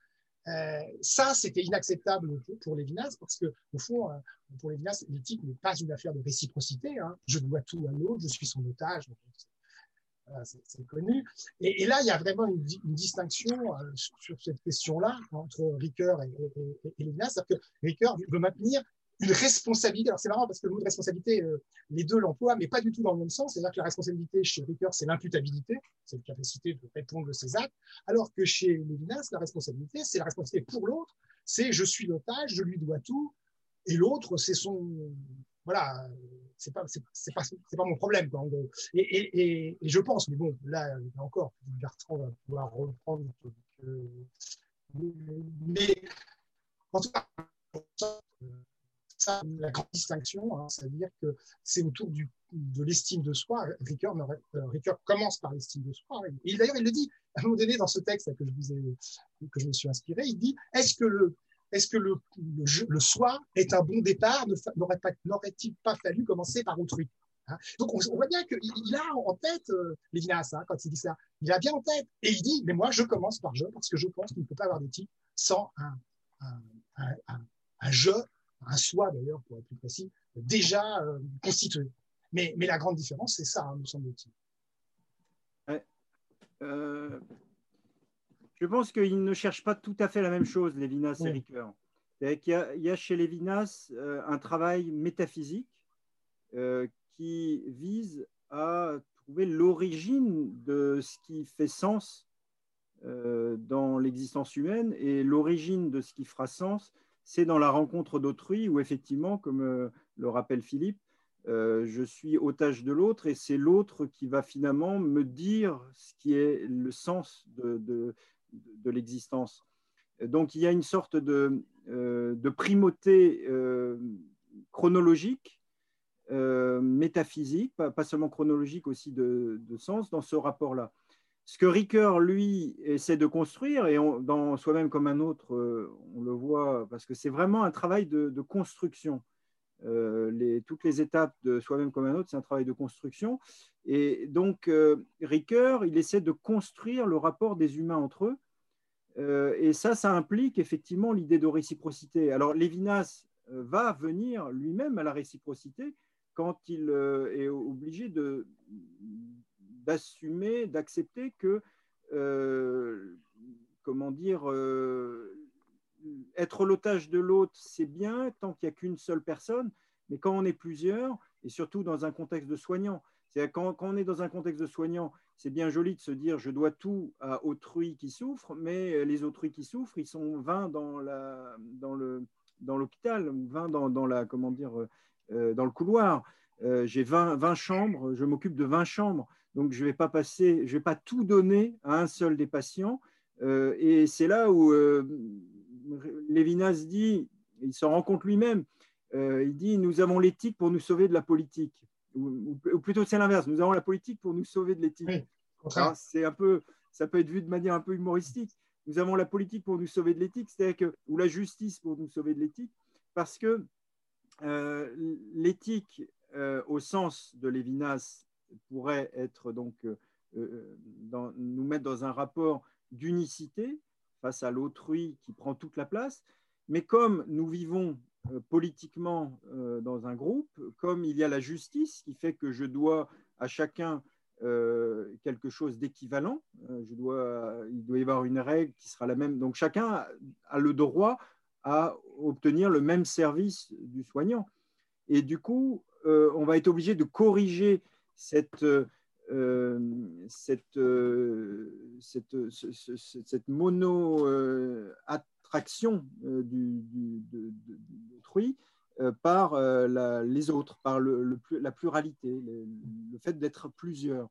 euh, ça, c'était inacceptable pour, Lévinas parce que, au fond, euh, pour Lévinas, l'éthique n'est pas une affaire de réciprocité. Hein. Je dois tout à l'autre, je suis son otage. c'est connu. Et, là, il y a vraiment une, distinction euh, sur, cette question-là entre Ricoeur et, Lévinas. C'est-à-dire que Ricoeur veut maintenir une responsabilité. Alors c'est marrant parce que le mot de responsabilité, euh, les deux l'emploient, mais pas du tout dans le même sens. C'est-à-dire que la responsabilité chez Ricoeur, c'est l'imputabilité, c'est la capacité de répondre de ses actes, alors que chez Lévinas, la responsabilité, c'est la responsabilité pour l'autre, c'est je suis l'otage, je lui dois tout, et l'autre, c'est son. Voilà, c'est pas, c'est, pas, c'est pas mon problème. Quoi, et, et, et, je pense, mais bon, là, encore, Bertrand va pouvoir reprendre. mais en tout cas, ça, la grande distinction, hein, c'est-à-dire que c'est autour de l'estime de soi. Ricoeur, euh, commence par l'estime de soi. Et d'ailleurs, il le dit à un moment donné dans ce texte que je, me suis inspiré, il dit est-ce que le, est-ce soi est un bon départ? N'aurait-il pas, fallu commencer par autrui hein? Donc, on, voit bien qu'il a en tête, euh, Lévinas, hein, quand il dit ça, il a bien en tête. Et il dit, mais moi, je commence par je, parce que je pense qu'il ne peut pas avoir d'éthique sans un, un, un, un, je, un soi d'ailleurs, pour être plus précis, déjà euh, constitué. Mais, mais, la grande différence, c'est ça, hein, nous semble-t-il. Euh, je pense qu'ils ne cherchent pas tout à fait la même chose, Lévinas et Ricoeur. Il, il, y a chez Lévinas euh, un travail métaphysique qui vise à trouver l'origine de ce qui fait sens dans l'existence humaine et l'origine de ce qui fera sens, c'est dans la rencontre d'autrui où effectivement, comme le rappelle Philippe, je suis otage de l'autre et c'est l'autre qui va finalement me dire ce qui est le sens de, l'existence. Donc il y a une sorte de, euh, primauté euh, chronologique, euh, métaphysique, pas, seulement chronologique, aussi de, sens dans ce rapport-là. Ce que Ricoeur, lui, essaie de construire, et dans Soi-même comme un autre, on le voit, parce que c'est vraiment un travail de, construction. les, toutes les étapes de Soi-même comme un autre, c'est un travail de construction. Et donc, Ricoeur, il essaie de construire le rapport des humains entre eux euh, et ça, ça implique effectivement l'idée de réciprocité. Alors, Lévinas euh, va venir lui-même à la réciprocité quand il euh, est obligé d'assumer, d'accepter que, comment dire, être l'otage de l'autre, c'est bien tant qu'il n'y a qu'une seule personne, mais quand on est plusieurs, et surtout dans un contexte de soignant, c'est quand, quand, on est dans un contexte de soignant c'est bien joli de se dire je dois tout à autrui qui souffre, mais les autrui qui souffrent, ils sont 20 dans, la, dans, le, dans l'hôpital, 20 dans, dans, la, comment dire, euh, dans le couloir. Euh, j'ai 20, 20, chambres, je m'occupe de 20 chambres, donc je ne vais pas passer, je vais pas tout donner à un seul des patients. Euh, et c'est là où Lévinas dit, il se rend compte lui-même, il dit nous avons l'éthique pour nous sauver de la politique ou, plutôt c'est l'inverse, nous avons la politique pour nous sauver de l'éthique. c'est un peu, ça peut être vu de manière un peu humoristique. Nous avons la politique pour nous sauver de l'éthique, c'est-à-dire que, ou la justice pour nous sauver de l'éthique, parce que euh, l'éthique, euh, au sens de Lévinas, pourrait être donc euh, dans, nous mettre dans un rapport d'unicité face à l'autrui qui prend toute la place. Mais comme nous vivons euh, politiquement euh, dans un groupe, comme il y a la justice qui fait que je dois à chacun euh, quelque chose d'équivalent. je il doit y avoir une règle qui sera la même. Donc chacun a le droit à obtenir le même service du soignant. Et du coup, on va être obligé de corriger cette, cette, cette, cette, mono traction euh, d'autrui euh, par euh, les autres, par le, la pluralité, le, fait d'être plusieurs.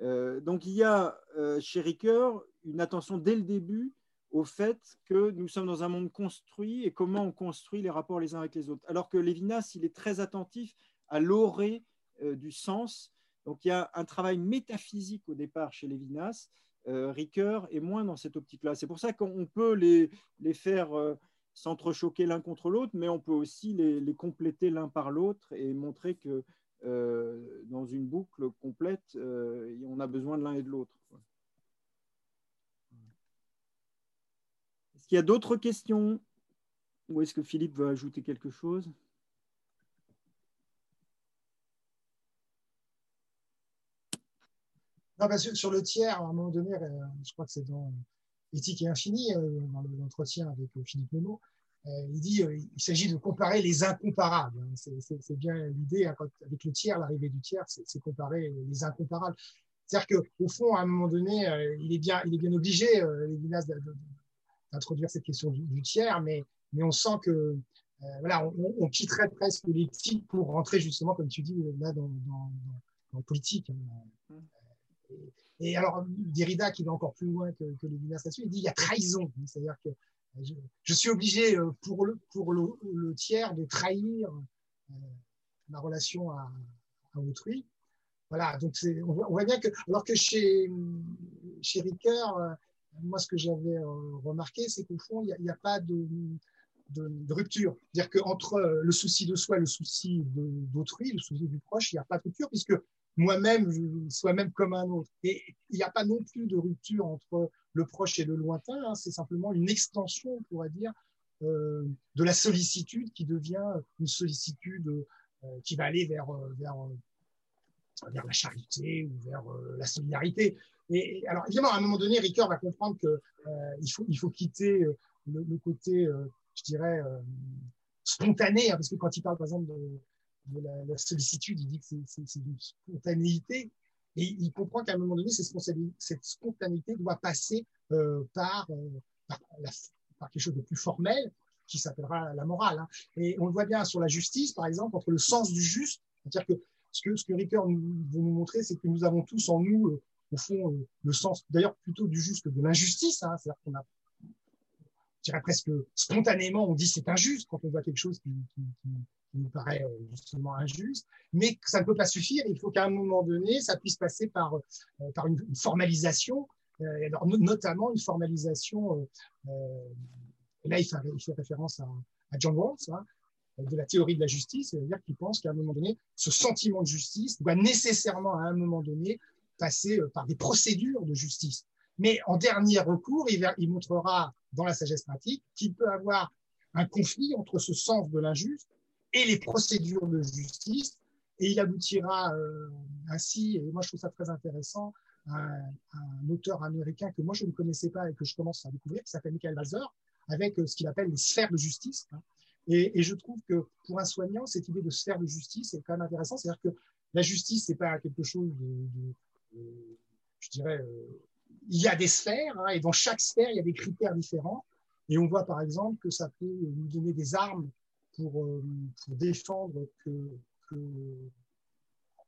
donc il y a chez Ricoeur une attention dès le début au fait que nous sommes dans un monde construit et comment on construit les rapports les uns avec les autres. Alors que Lévinas, il est très attentif à l'orée du sens. Donc il y a un travail métaphysique au départ chez Lévinas euh, Ricoeur est moins dans cette optique-là. C'est pour ça qu'on peut les, les faire euh, s'entrechoquer l'un contre l'autre, mais on peut aussi les, compléter l'un par l'autre et montrer que euh, dans une boucle complète, on a besoin de l'un et de l'autre. Est-ce qu'il y a d'autres questions? Ou est-ce que Philippe veut ajouter quelque chose? Sur le tiers, à un moment donné, euh, je crois que c'est dans Éthique et Infini, euh, dans l'entretien avec euh, Philippe Nemo, il dit il s'agit de comparer les incomparables. Hein. C'est bien l'idée, hein, avec le tiers, l'arrivée du tiers, c'est comparer les incomparables. C'est-à-dire qu'au fond, à un moment donné, il, est bien, il est bien obligé, Lévinas, d'introduire cette question du, tiers, mais, mais on sent que voilà, on, quitterait presque l'éthique pour rentrer justement, comme tu dis, là, dans, dans, politique. Hein. Et alors, Derrida, qui va encore plus loin que, que Lévinas là-dessus, il dit il y a trahison. C'est-à-dire que je, suis obligé euh, pour le, pour le, tiers de trahir euh, ma relation à, autrui. Voilà, donc on voit, bien que, alors que chez, chez Ricoeur, euh, moi, ce que j'avais remarqué, c'est qu'au fond, il n'y a, pas de, de, de rupture. C'est-à-dire qu'entre le souci de soi et le souci d'autrui, le souci du proche, il n'y a pas de rupture, puisque moi-même, sois même comme un autre. Et il n'y a pas non plus de rupture entre le proche et le lointain, hein. c'est simplement une extension, on pourrait dire, euh, de la sollicitude qui devient une sollicitude euh, qui va aller vers, euh, vers la charité ou vers la solidarité. Et, alors, évidemment, à un moment donné, Ricoeur va comprendre qu'il faut, il faut quitter le, côté, je dirais, spontané, hein, parce que quand il parle, par exemple, de, de la, sollicitude, il dit que c'est une spontanéité, et il comprend qu'à un moment donné, cette spontanéité doit passer euh, par, euh, par, quelque chose de plus formel, qui s'appellera la morale. Hein. Et on le voit bien sur la justice, par exemple, entre le sens du juste, c'est-à-dire que ce que, ce Ricoeur veut nous montrer, c'est que nous avons tous en nous, euh, au fond, le sens, d'ailleurs plutôt du juste que de l'injustice, hein. c'est-à-dire qu'on a je dirais presque spontanément, on dit c'est injuste quand on voit quelque chose qui, nous paraît euh, justement injuste, mais ça ne peut pas suffire. Il faut qu'à un moment donné, ça puisse passer par, euh, par une, formalisation, euh, alors, notamment une formalisation. et là, il fait, il fait référence à, à John Rawls, hein, de la théorie de la justice, c'est-à-dire qu'il pense qu'à un moment donné, ce sentiment de justice doit nécessairement, à un moment donné, passer par des procédures de justice. Mais en dernier recours, il, il montrera dans la sagesse pratique qu'il peut avoir un conflit entre ce sens de l'injuste et les procédures de justice. Et il aboutira euh, ainsi, et moi je trouve ça très intéressant, un, un, auteur américain que moi je ne connaissais pas et que je commence à découvrir, qui s'appelle Michael Walzer, avec euh, ce qu'il appelle les sphères de justice. Hein. Et, je trouve que pour un soignant, cette idée de sphère de justice est quand même intéressante. C'est-à-dire que la justice, c'est pas quelque chose de je dirais, euh, il y a des sphères, hein, et dans chaque sphère, il y a des critères différents. Et on voit par exemple que ça peut nous donner des armes pour, euh, pour défendre que,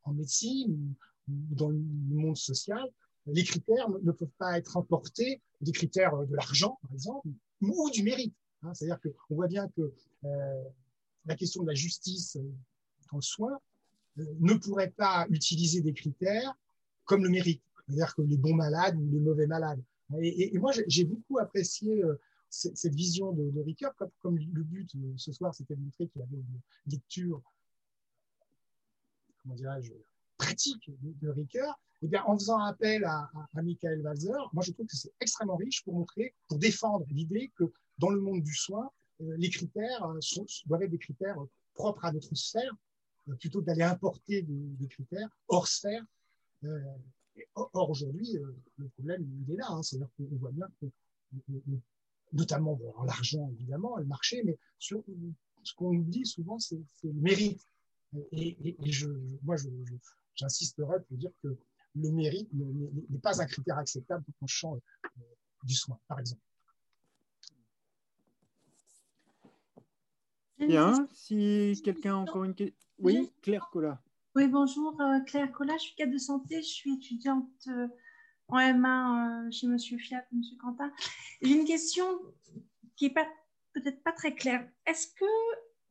en médecine ou dans le monde social, les critères ne peuvent pas être importés, des critères de l'argent, par exemple, ou du mérite. Hein. C'est-à-dire qu'on voit bien que euh, la question de la justice dans le soin euh, ne pourrait pas utiliser des critères comme le mérite, c'est-à-dire que les bons malades ou les mauvais malades. Et, moi, j'ai beaucoup apprécié euh, cette vision de, de comme, le but euh, ce soir, c'était de montrer qu'il avait une lecture, pratique de, de eh bien, en faisant appel à, Michael Walzer, moi je trouve que c'est extrêmement riche pour montrer, pour défendre l'idée que dans le monde du soin, euh, les critères euh, doivent être des critères propres à notre sphère, plutôt que d'aller importer des, critères hors sphère. or, aujourd'hui, le problème, il est là. Hein, C'est-à-dire qu'on voit bien que notamment l'argent évidemment, le marché, mais sur, ce qu'on oublie souvent, c'est le mérite. Et, je, moi, j'insisterai pour dire que le mérite n'est pas un critère acceptable pour le champ euh, du soin, par exemple. Bien, si quelqu'un a encore une question. Oui, Claire Collat. Oui, bonjour, euh, Claire Collat, je suis cadre de santé, je suis étudiante euh, en M1 euh, chez Monsieur Fiat, Monsieur Quentin. J'ai une question qui est peut-être pas très claire. Est-ce que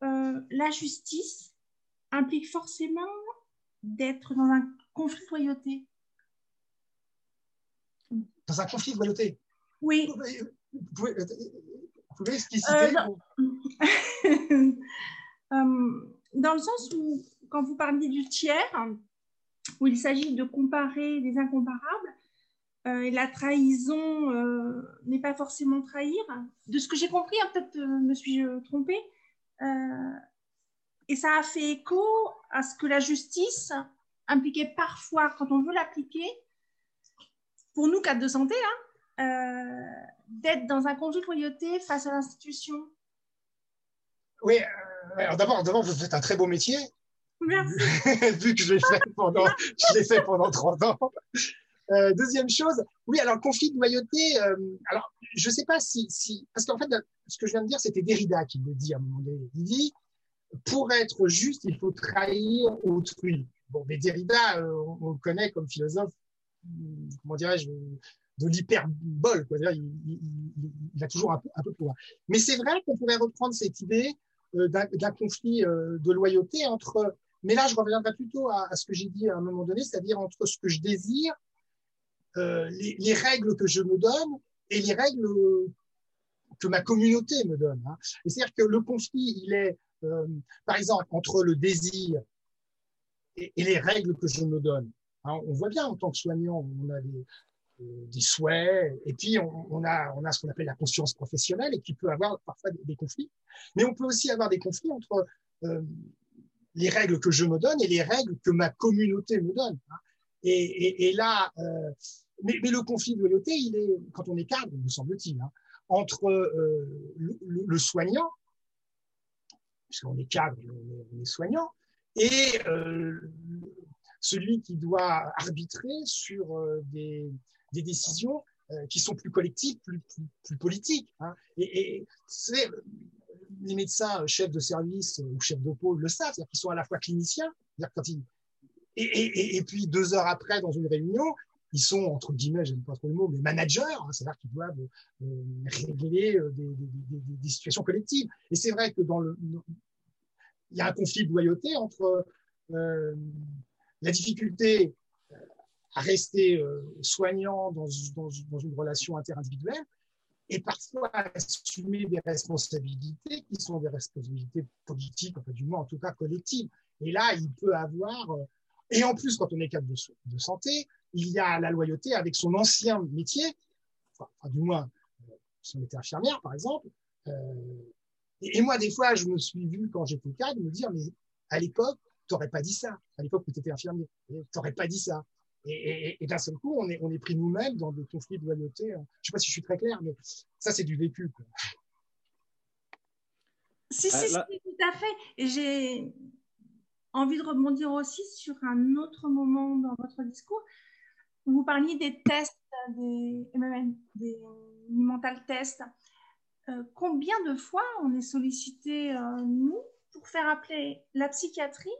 euh, la justice implique forcément d'être dans un conflit de loyauté? Dans un conflit de loyauté? Oui. Vous pouvez, vous pouvez expliciter euh, Dans le sens où, quand vous parliez du tiers, où il s'agit de comparer des incomparables, euh, et la trahison euh, n'est pas forcément trahir. De ce que j'ai compris, hein, peut-être euh, me suis-je trompée, et ça a fait écho à ce que la justice impliquait parfois, quand on veut l'appliquer, pour nous, cadres de santé, hein, d'être dans un congé de loyauté face à l'institution. Oui, euh, d'abord, d'abord, vous faites un très beau métier. Merci. Vu que je l'ai fait pendant, je l'ai fait pendant 30 ans. Euh, deuxième chose, oui, alors conflit de loyauté. Euh, alors, je ne sais pas si, parce qu'en fait, ce que je viens de dire, c'était Derrida qui le dit à un moment donné. Il dit, pour être juste, il faut trahir autrui. Bon, mais Derrida, euh, on, le connaît comme philosophe, comment dirais-je, de l'hyperbole. Quoi. Il, il, il, a toujours un peu, un peu. Mais c'est vrai qu'on pourrait reprendre cette idée d'un conflit de loyauté entre mais là, je reviendrai plutôt à ce que j'ai dit à un moment donné, c'est-à-dire entre ce que je désire euh, les, les, règles que je me donne et les règles que ma communauté me donne. Hein. C'est-à-dire que le conflit, il est, euh, par exemple, entre le désir et, les règles que je me donne. Hein, on voit bien en tant que soignant, on a des, euh, des souhaits, et puis on, on, a, on a ce qu'on appelle la conscience professionnelle, et qui peut avoir parfois des, des, conflits. Mais on peut aussi avoir des conflits entre euh, les règles que je me donne et les règles que ma communauté me donne. Hein. Et, et, et, là, euh, mais, le conflit de loyauté, il est, quand on est cadre, me semble-t-il, hein, entre euh, le, le, soignant, puisqu'on est cadre, on est, soignant, et euh, celui qui doit arbitrer sur euh, des, décisions qui sont plus collectives, plus, politiques. Hein. Et, les médecins chefs de service ou chefs de pôle le savent, c'est-à-dire qu'ils sont à la fois cliniciens, et, puis deux heures après, dans une réunion, ils sont, entre guillemets, j'aime pas trop le mot, mais managers, hein, c'est-à-dire qu'ils doivent euh, régler euh, des, situations collectives. Et c'est vrai que dans le, il y a un conflit de loyauté entre euh, la difficulté à rester soignant dans, une relation interindividuelle et parfois assumer des responsabilités qui sont des responsabilités politiques, enfin du moins en tout cas collectives. Et là, il peut avoir, et en plus quand on est cadre de santé, il y a la loyauté avec son ancien métier, enfin, du moins, si on était infirmière, par exemple. Euh, et, et, moi, des fois, je me suis vu, quand j'étais cadre, me dire, mais à l'époque, tu n'aurais pas dit ça. À l'époque où tu étais infirmier, tu n'aurais pas dit ça. Et, et, et d'un seul coup, on est, on est pris nous-mêmes dans des conflits de loyauté. Je ne sais pas si je suis très clair, mais ça, c'est du vécu. Quoi. Si, si, si, tout à fait. Et j'ai envie de rebondir aussi sur un autre moment dans votre discours. Vous parliez des tests, des, des mental tests. Euh, combien de fois on est sollicité, euh, nous, pour faire appeler la psychiatrie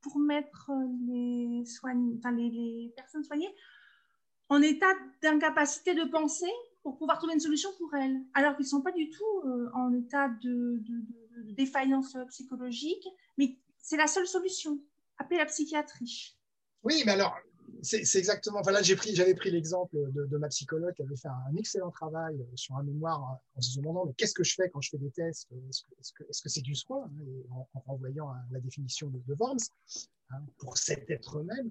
pour mettre les, personnes soignées en état d'incapacité de penser pour pouvoir trouver une solution pour elles, alors qu'ils ne sont pas du tout euh, en état de défaillance psychologique, mais c'est la seule solution, appeler la psychiatrie. Oui, mais alors, c'est exactement. Enfin, là, j'avais pris l'exemple de, ma psychologue qui avait fait un excellent travail sur un mémoire en se demandant mais qu'est-ce que je fais quand je fais des tests Est-ce que c'est -ce c'est du soin hein, en, en, renvoyant à la définition de, de Worms hein, pour cet être même.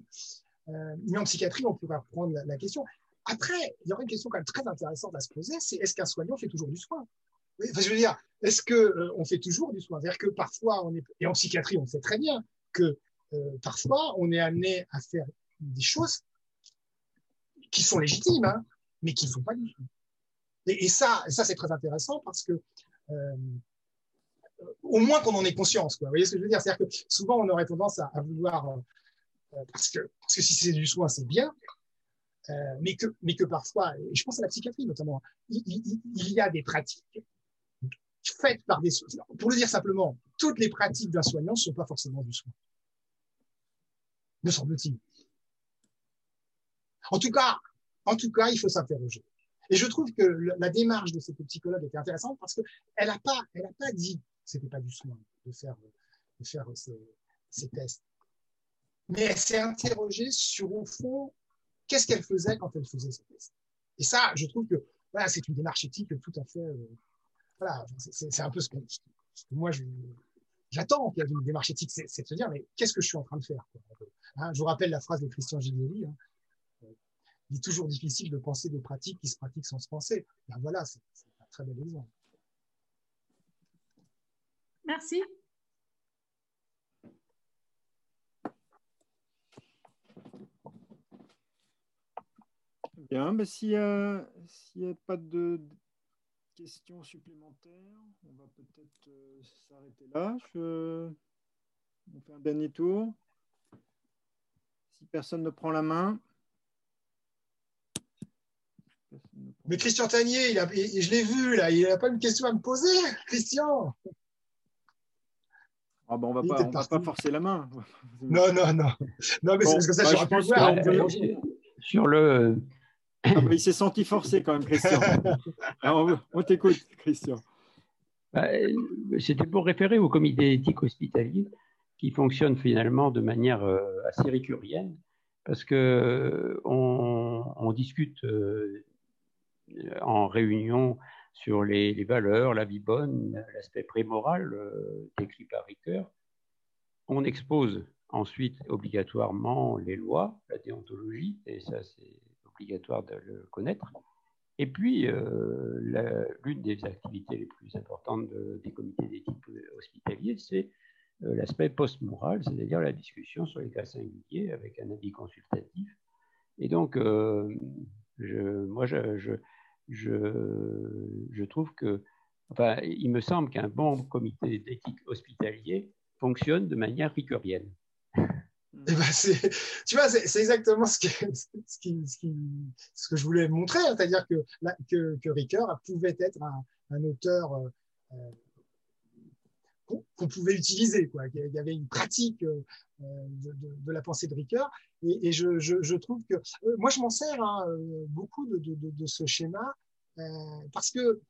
Euh, mais en psychiatrie, on pourrait reprendre la, question. Après, il y aurait une question quand même très intéressante à se poser c'est est-ce qu'un soignant fait toujours du soin? Enfin, Je veux dire, est-ce qu'on euh, fait toujours du soin? C'est-à-dire que parfois, on est, et en psychiatrie, on sait très bien que euh, parfois, on est amené à faire des choses qui sont légitimes, hein, mais qui ne sont pas tout. Et, et, ça, ça c'est très intéressant parce que euh, au moins qu'on en ait conscience. Vous voyez ce que je veux dire? C'est-à-dire que souvent, on aurait tendance à, vouloir, euh, parce, que, parce que si c'est du soin, c'est bien, euh, mais, que, mais que parfois, et je pense à la psychiatrie notamment, il, il, y a des pratiques faites par des. Pour le dire simplement, toutes les pratiques d'un soignant ne sont pas forcément du soin. Me semble-t-il. En tout cas, en tout cas, il faut s'interroger. Et je trouve que la démarche de cette psychologue était intéressante parce qu'elle n'a pas, elle a pas dit c'était pas du soin de faire, de faire ces, tests. Mais elle s'est interrogée sur, au fond, qu'est-ce qu'elle faisait quand elle faisait ces tests. Et ça, je trouve que voilà, c'est une démarche éthique tout à fait. Euh, voilà, c'est un peu ce que, moi, j'attends qu'il y ait une démarche éthique, c'est de se dire, mais qu'est-ce que je suis en train de faire hein, Je vous rappelle la phrase de Christian Gillieri, hein, il est toujours difficile de penser des pratiques qui se pratiquent sans se penser. Ben voilà, c'est un très bel exemple. Merci. Bien, ben s'il n'y a, a, pas de questions supplémentaires. On va peut-être euh, s'arrêter là. Je... On fait un dernier tour. Si personne ne prend la main. Mais Christian Tanier, il a, je l'ai vu là, il n'a pas une question à me poser, Christian. Ah ben on va pas, va pas forcer la main. Non, non, non. Non, mais c'est parce que ça, je pense Sur le. Ah ben, il s'est senti forcé quand même, Christian. Alors, on t'écoute, Christian. Bah, c'était pour référer au comité éthique hospitalier qui fonctionne finalement de manière euh, assez récurienne parce que on, discute euh, en réunion sur les, valeurs, la vie bonne, l'aspect prémoral euh, décrit par Ricoeur. On expose ensuite obligatoirement les lois, la déontologie, et ça c'est obligatoire de le connaître. Et puis, euh, l'une des activités les plus importantes des comités d'éthique hospitaliers, c'est euh, l'aspect post-moral, c'est-à-dire la discussion sur les cas singuliers avec un avis consultatif. Et donc, moi, je, trouve que, enfin, il me semble qu'un bon comité d'éthique hospitalier fonctionne de manière ricurienne. Eh ben tu vois, c'est exactement ce, ce, qui, ce, que je voulais montrer, hein. c'est-à-dire que, que, que Ricoeur pouvait être un, auteur euh, euh, qu'on pouvait utiliser. Quoi. Il y avait une pratique euh, de, la pensée de Ricoeur. Et, je, je, je, trouve que moi, je m'en sers hein, beaucoup de, de, ce schéma parce que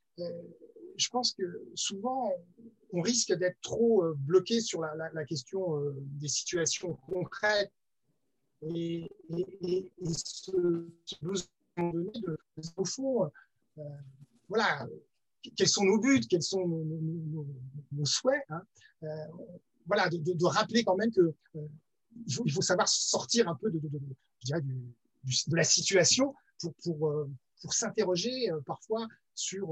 je pense que souvent, on risque d'être trop euh, bloqué sur la, question euh, des situations concrètes et, et, ce, besoin de, au fond, euh, voilà, quels sont nos buts, quels sont nos, souhaits. Hein, voilà, de, rappeler quand même que il, faut, savoir sortir un peu de, je dirais de la situation pour, pour, pour s'interroger parfois sur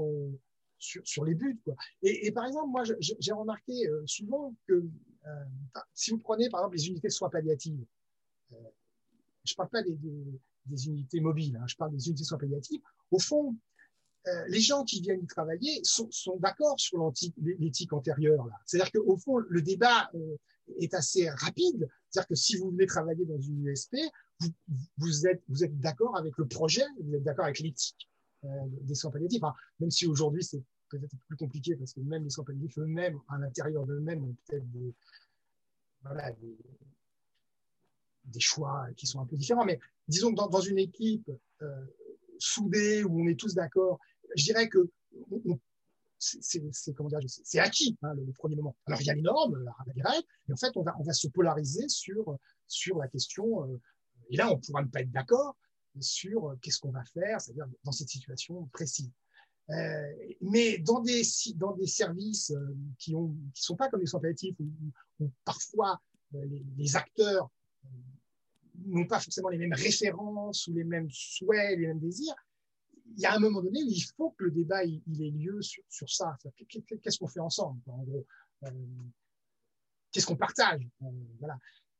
sur, les buts. Quoi. Et, par exemple, moi, j'ai remarqué euh, souvent que euh, si vous prenez, par exemple, les unités de soins palliatives, euh, je ne parle pas des, unités mobiles, hein, je parle des unités de soins palliatives, au fond, les gens qui viennent y travailler sont, d'accord sur l'éthique antérieure. C'est-à-dire qu'au fond, le débat est assez rapide. C'est-à-dire que si vous venez travailler dans une USP, vous, êtes, vous êtes d'accord avec le projet, vous êtes d'accord avec l'éthique. Euh, des soins palliatifs. même si aujourd'hui c'est peut-être plus compliqué parce que même les soins eux-mêmes, à l'intérieur d'eux-mêmes, ont peut-être des, choix qui sont un peu différents. Mais disons que dans, une équipe euh, soudée où on est tous d'accord, je dirais que c'est acquis hein, le, premier moment. Alors il y a les normes, la, la et en fait on va, on va se polariser sur sur la question. Euh, et là on pourra ne pas être d'accord, sur euh, qu'est-ce qu'on va faire, c'est-à-dire dans cette situation précise. Euh, mais dans des, services euh, qui ne sont pas comme les soins palliatifs, où, parfois les, acteurs n'ont pas forcément les mêmes références ou les mêmes souhaits, les mêmes désirs, il y a un moment donné où il faut que le débat ait lieu sur, sur ça. Qu'est-ce qu'on fait ensemble En gros, qu'est-ce qu'on partage? Voilà.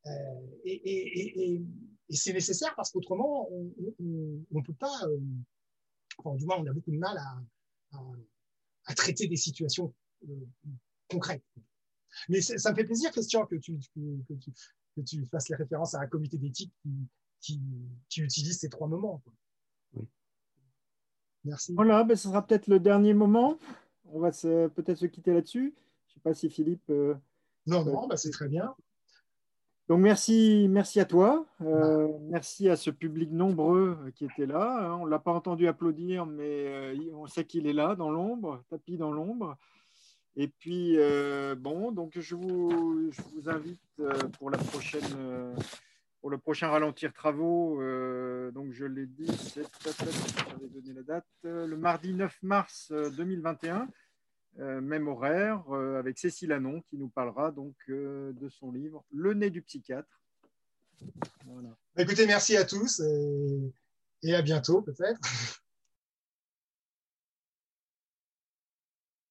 Euh, et, c'est nécessaire parce qu'autrement, on ne peut pas, euh, enfin, du moins, on a beaucoup de mal à, à, traiter des situations euh, concrètes. Mais ça me fait plaisir, Christian, que tu, que, tu, que tu, fasses les références à un comité d'éthique qui, qui, utilise ces trois moments. Oui. Merci. Voilà, ben, ce sera peut-être le dernier moment. On va peut-être se quitter là-dessus. Je ne sais pas si Philippe. non, non, ben, c'est très bien. Donc merci, merci à toi, euh, merci à ce public nombreux qui était là. Hein. On ne l'a pas entendu applaudir, mais euh, on sait qu'il est là, dans l'ombre, tapis dans l'ombre. Et puis, euh, bon, donc je vous, je vous invite pour, la prochaine, pour le prochain ralentir travaux. donc je l'ai dit, j'avais donné la date, le mardi 9 mars 2021. Euh, même horaire, euh, avec Cécile Anon qui nous parlera donc euh, de son livre Le nez du psychiatre. Écoutez, merci à tous et, et à bientôt peut-être.